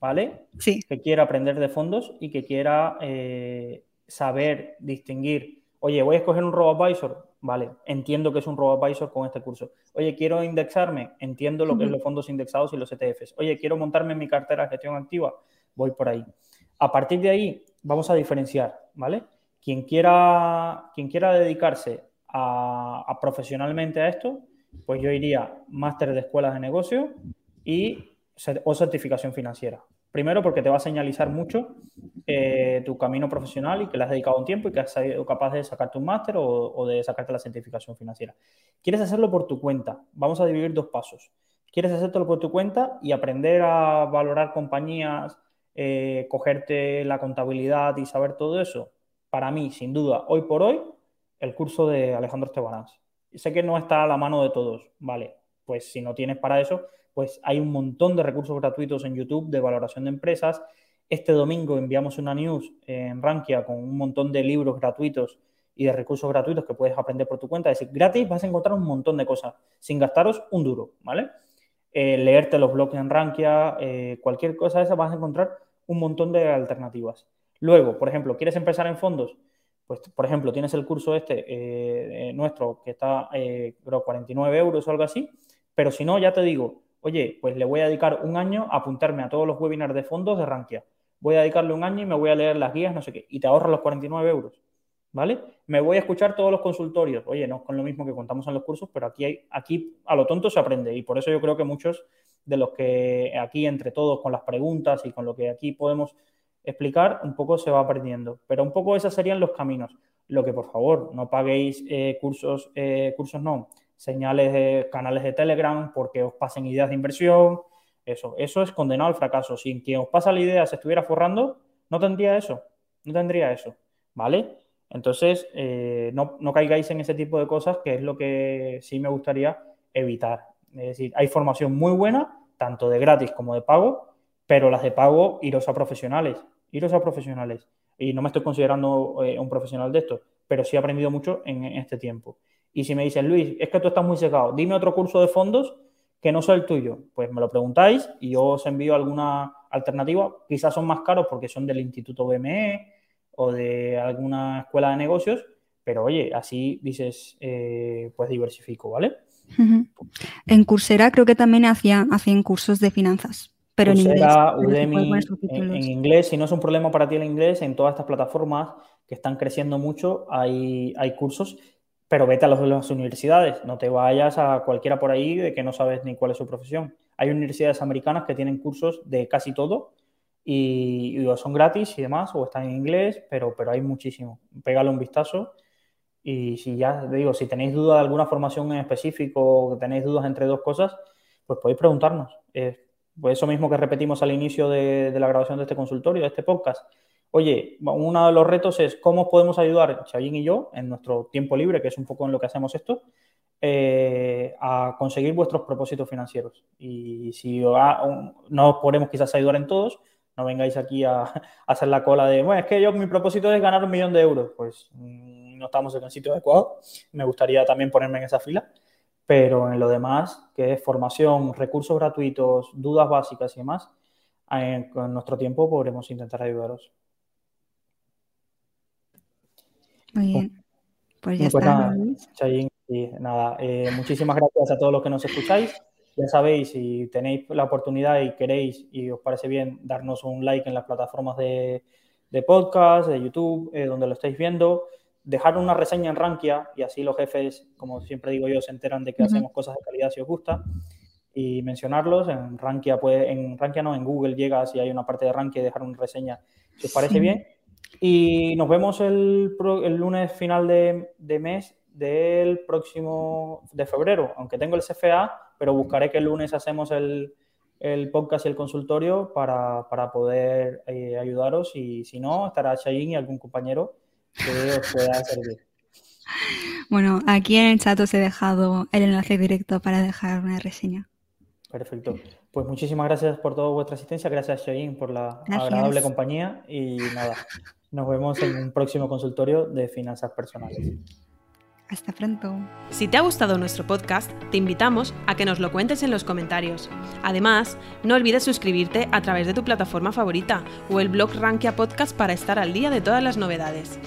¿vale? Sí. Que quiera aprender de fondos y que quiera eh, saber distinguir, oye, voy a escoger un robo-advisor, vale, entiendo que es un robo-advisor con este curso. Oye, quiero indexarme, entiendo lo que es los fondos indexados y los ETFs. Oye, quiero montarme en mi cartera de gestión activa, voy por ahí. A partir de ahí, vamos a diferenciar, ¿vale? Quien quiera, quien quiera dedicarse a profesionalmente a esto, pues yo iría máster de escuelas de negocio y o certificación financiera. Primero porque te va a señalizar mucho eh, tu camino profesional y que le has dedicado un tiempo y que has sido capaz de sacarte un máster o, de sacarte la certificación financiera. ¿Quieres hacerlo por tu cuenta? Vamos a dividir dos pasos. ¿Quieres hacerlo por tu cuenta y aprender a valorar compañías, eh, cogerte la contabilidad y saber todo eso? Para mí, sin duda, hoy por hoy, el curso de Alejandro Estebanás. Sé que no está a la mano de todos, ¿vale? Pues si no tienes para eso, pues hay un montón de recursos gratuitos en YouTube de valoración de empresas. Este domingo enviamos una news en Rankia con un montón de libros gratuitos y de recursos gratuitos que puedes aprender por tu cuenta. Es decir, gratis vas a encontrar un montón de cosas sin gastaros un duro, ¿vale? Eh, leerte los blogs en Rankia, eh, cualquier cosa de esa vas a encontrar un montón de alternativas. Luego, por ejemplo, ¿quieres empezar en fondos? Pues, por ejemplo, tienes el curso este eh, nuestro que está, creo, 49 euros o algo así, pero si no, ya te digo, oye, pues le voy a dedicar un año a apuntarme a todos los webinars de fondos de Rankia. Voy a dedicarle un año y me voy a leer las guías, no sé qué, y te ahorras los 49 euros. ¿Vale? Me voy a escuchar todos los consultorios. Oye, no con lo mismo que contamos en los cursos, pero aquí, hay, aquí a lo tonto se aprende. Y por eso yo creo que muchos de los que aquí, entre todos, con las preguntas y con lo que aquí podemos explicar, un poco se va aprendiendo. Pero un poco esos serían los caminos. Lo que, por favor, no paguéis eh, cursos, eh, cursos no, señales de canales de Telegram porque os pasen ideas de inversión. Eso, eso es condenado al fracaso. Si quien os pasa la idea se estuviera forrando, no tendría eso. No tendría eso. ¿Vale? Entonces, eh, no, no, caigáis en ese tipo de cosas, que es lo que sí me gustaría evitar. Es decir, hay formación muy buena, tanto de gratis como de pago, pero las de pago, iros a profesionales. Iros a profesionales. Y no me estoy considerando eh, un profesional de esto, pero sí he aprendido mucho en este tiempo. Y si me dicen, Luis, es que tú estás muy secado, dime otro curso de fondos que no sea el tuyo, pues me lo preguntáis y yo os envío alguna alternativa. Quizás son más caros porque son del Instituto BME o de alguna escuela de negocios, pero oye, así dices, eh, pues diversifico, ¿vale? En Coursera creo que también hacían, hacían cursos de finanzas, pero en inglés. Udemy, en, en, inglés, si no es un problema para ti el inglés, en todas estas plataformas que están creciendo mucho, hay, hay cursos pero vete a las universidades, no te vayas a cualquiera por ahí de que no sabes ni cuál es su profesión. Hay universidades americanas que tienen cursos de casi todo y, son gratis y demás, o están en inglés, pero, pero hay muchísimo. Pégale un vistazo y si ya digo, si tenéis duda de alguna formación en específico o tenéis dudas entre dos cosas, pues podéis preguntarnos. pues eso mismo que repetimos al inicio de, de la grabación de este consultorio, de este podcast oye, uno de los retos es cómo podemos ayudar, Chayin y yo, en nuestro tiempo libre, que es un poco en lo que hacemos esto, eh, a conseguir vuestros propósitos financieros. Y si no os podemos quizás ayudar en todos, no vengáis aquí a, hacer la cola de, bueno, es que yo mi propósito es ganar un millón de euros. Pues mm, no estamos en el sitio adecuado. Me gustaría también ponerme en esa fila. Pero en lo demás, que es formación, recursos gratuitos, dudas básicas y demás, en, con nuestro tiempo podremos intentar ayudaros. Muy bien. Pues ya pues está. Nada, eh, muchísimas gracias a todos los que nos escucháis. Ya sabéis, si tenéis la oportunidad y queréis y os parece bien, darnos un like en las plataformas de, podcast, de YouTube, eh, donde lo estáis viendo. Dejar una reseña en Rankia y así los jefes, como siempre digo yo, se enteran de que hacemos cosas de calidad si os gusta. y mencionarlos. En Rankia, puede, en Rankia no, en Google llegas y hay una parte de Rankia y dejar una reseña si os parece bien. Y nos vemos el, el lunes final de, de, mes del próximo de febrero, aunque tengo el CFA, pero buscaré que el lunes hacemos el, el podcast y el consultorio para, para poder eh, ayudaros y si no, estará Shayin y algún compañero que os pueda servir. Bueno, aquí en el chat os he dejado el enlace directo para dejar una reseña. Perfecto. Pues muchísimas gracias por toda vuestra asistencia. Gracias, Shayin, por la agradable compañía. Y nada, nos vemos en un próximo consultorio de finanzas personales. Hasta pronto. Si te ha gustado nuestro podcast, te invitamos a que nos lo cuentes en los comentarios. Además, no olvides suscribirte a través de tu plataforma favorita o el blog Rankia Podcast para estar al día de todas las novedades.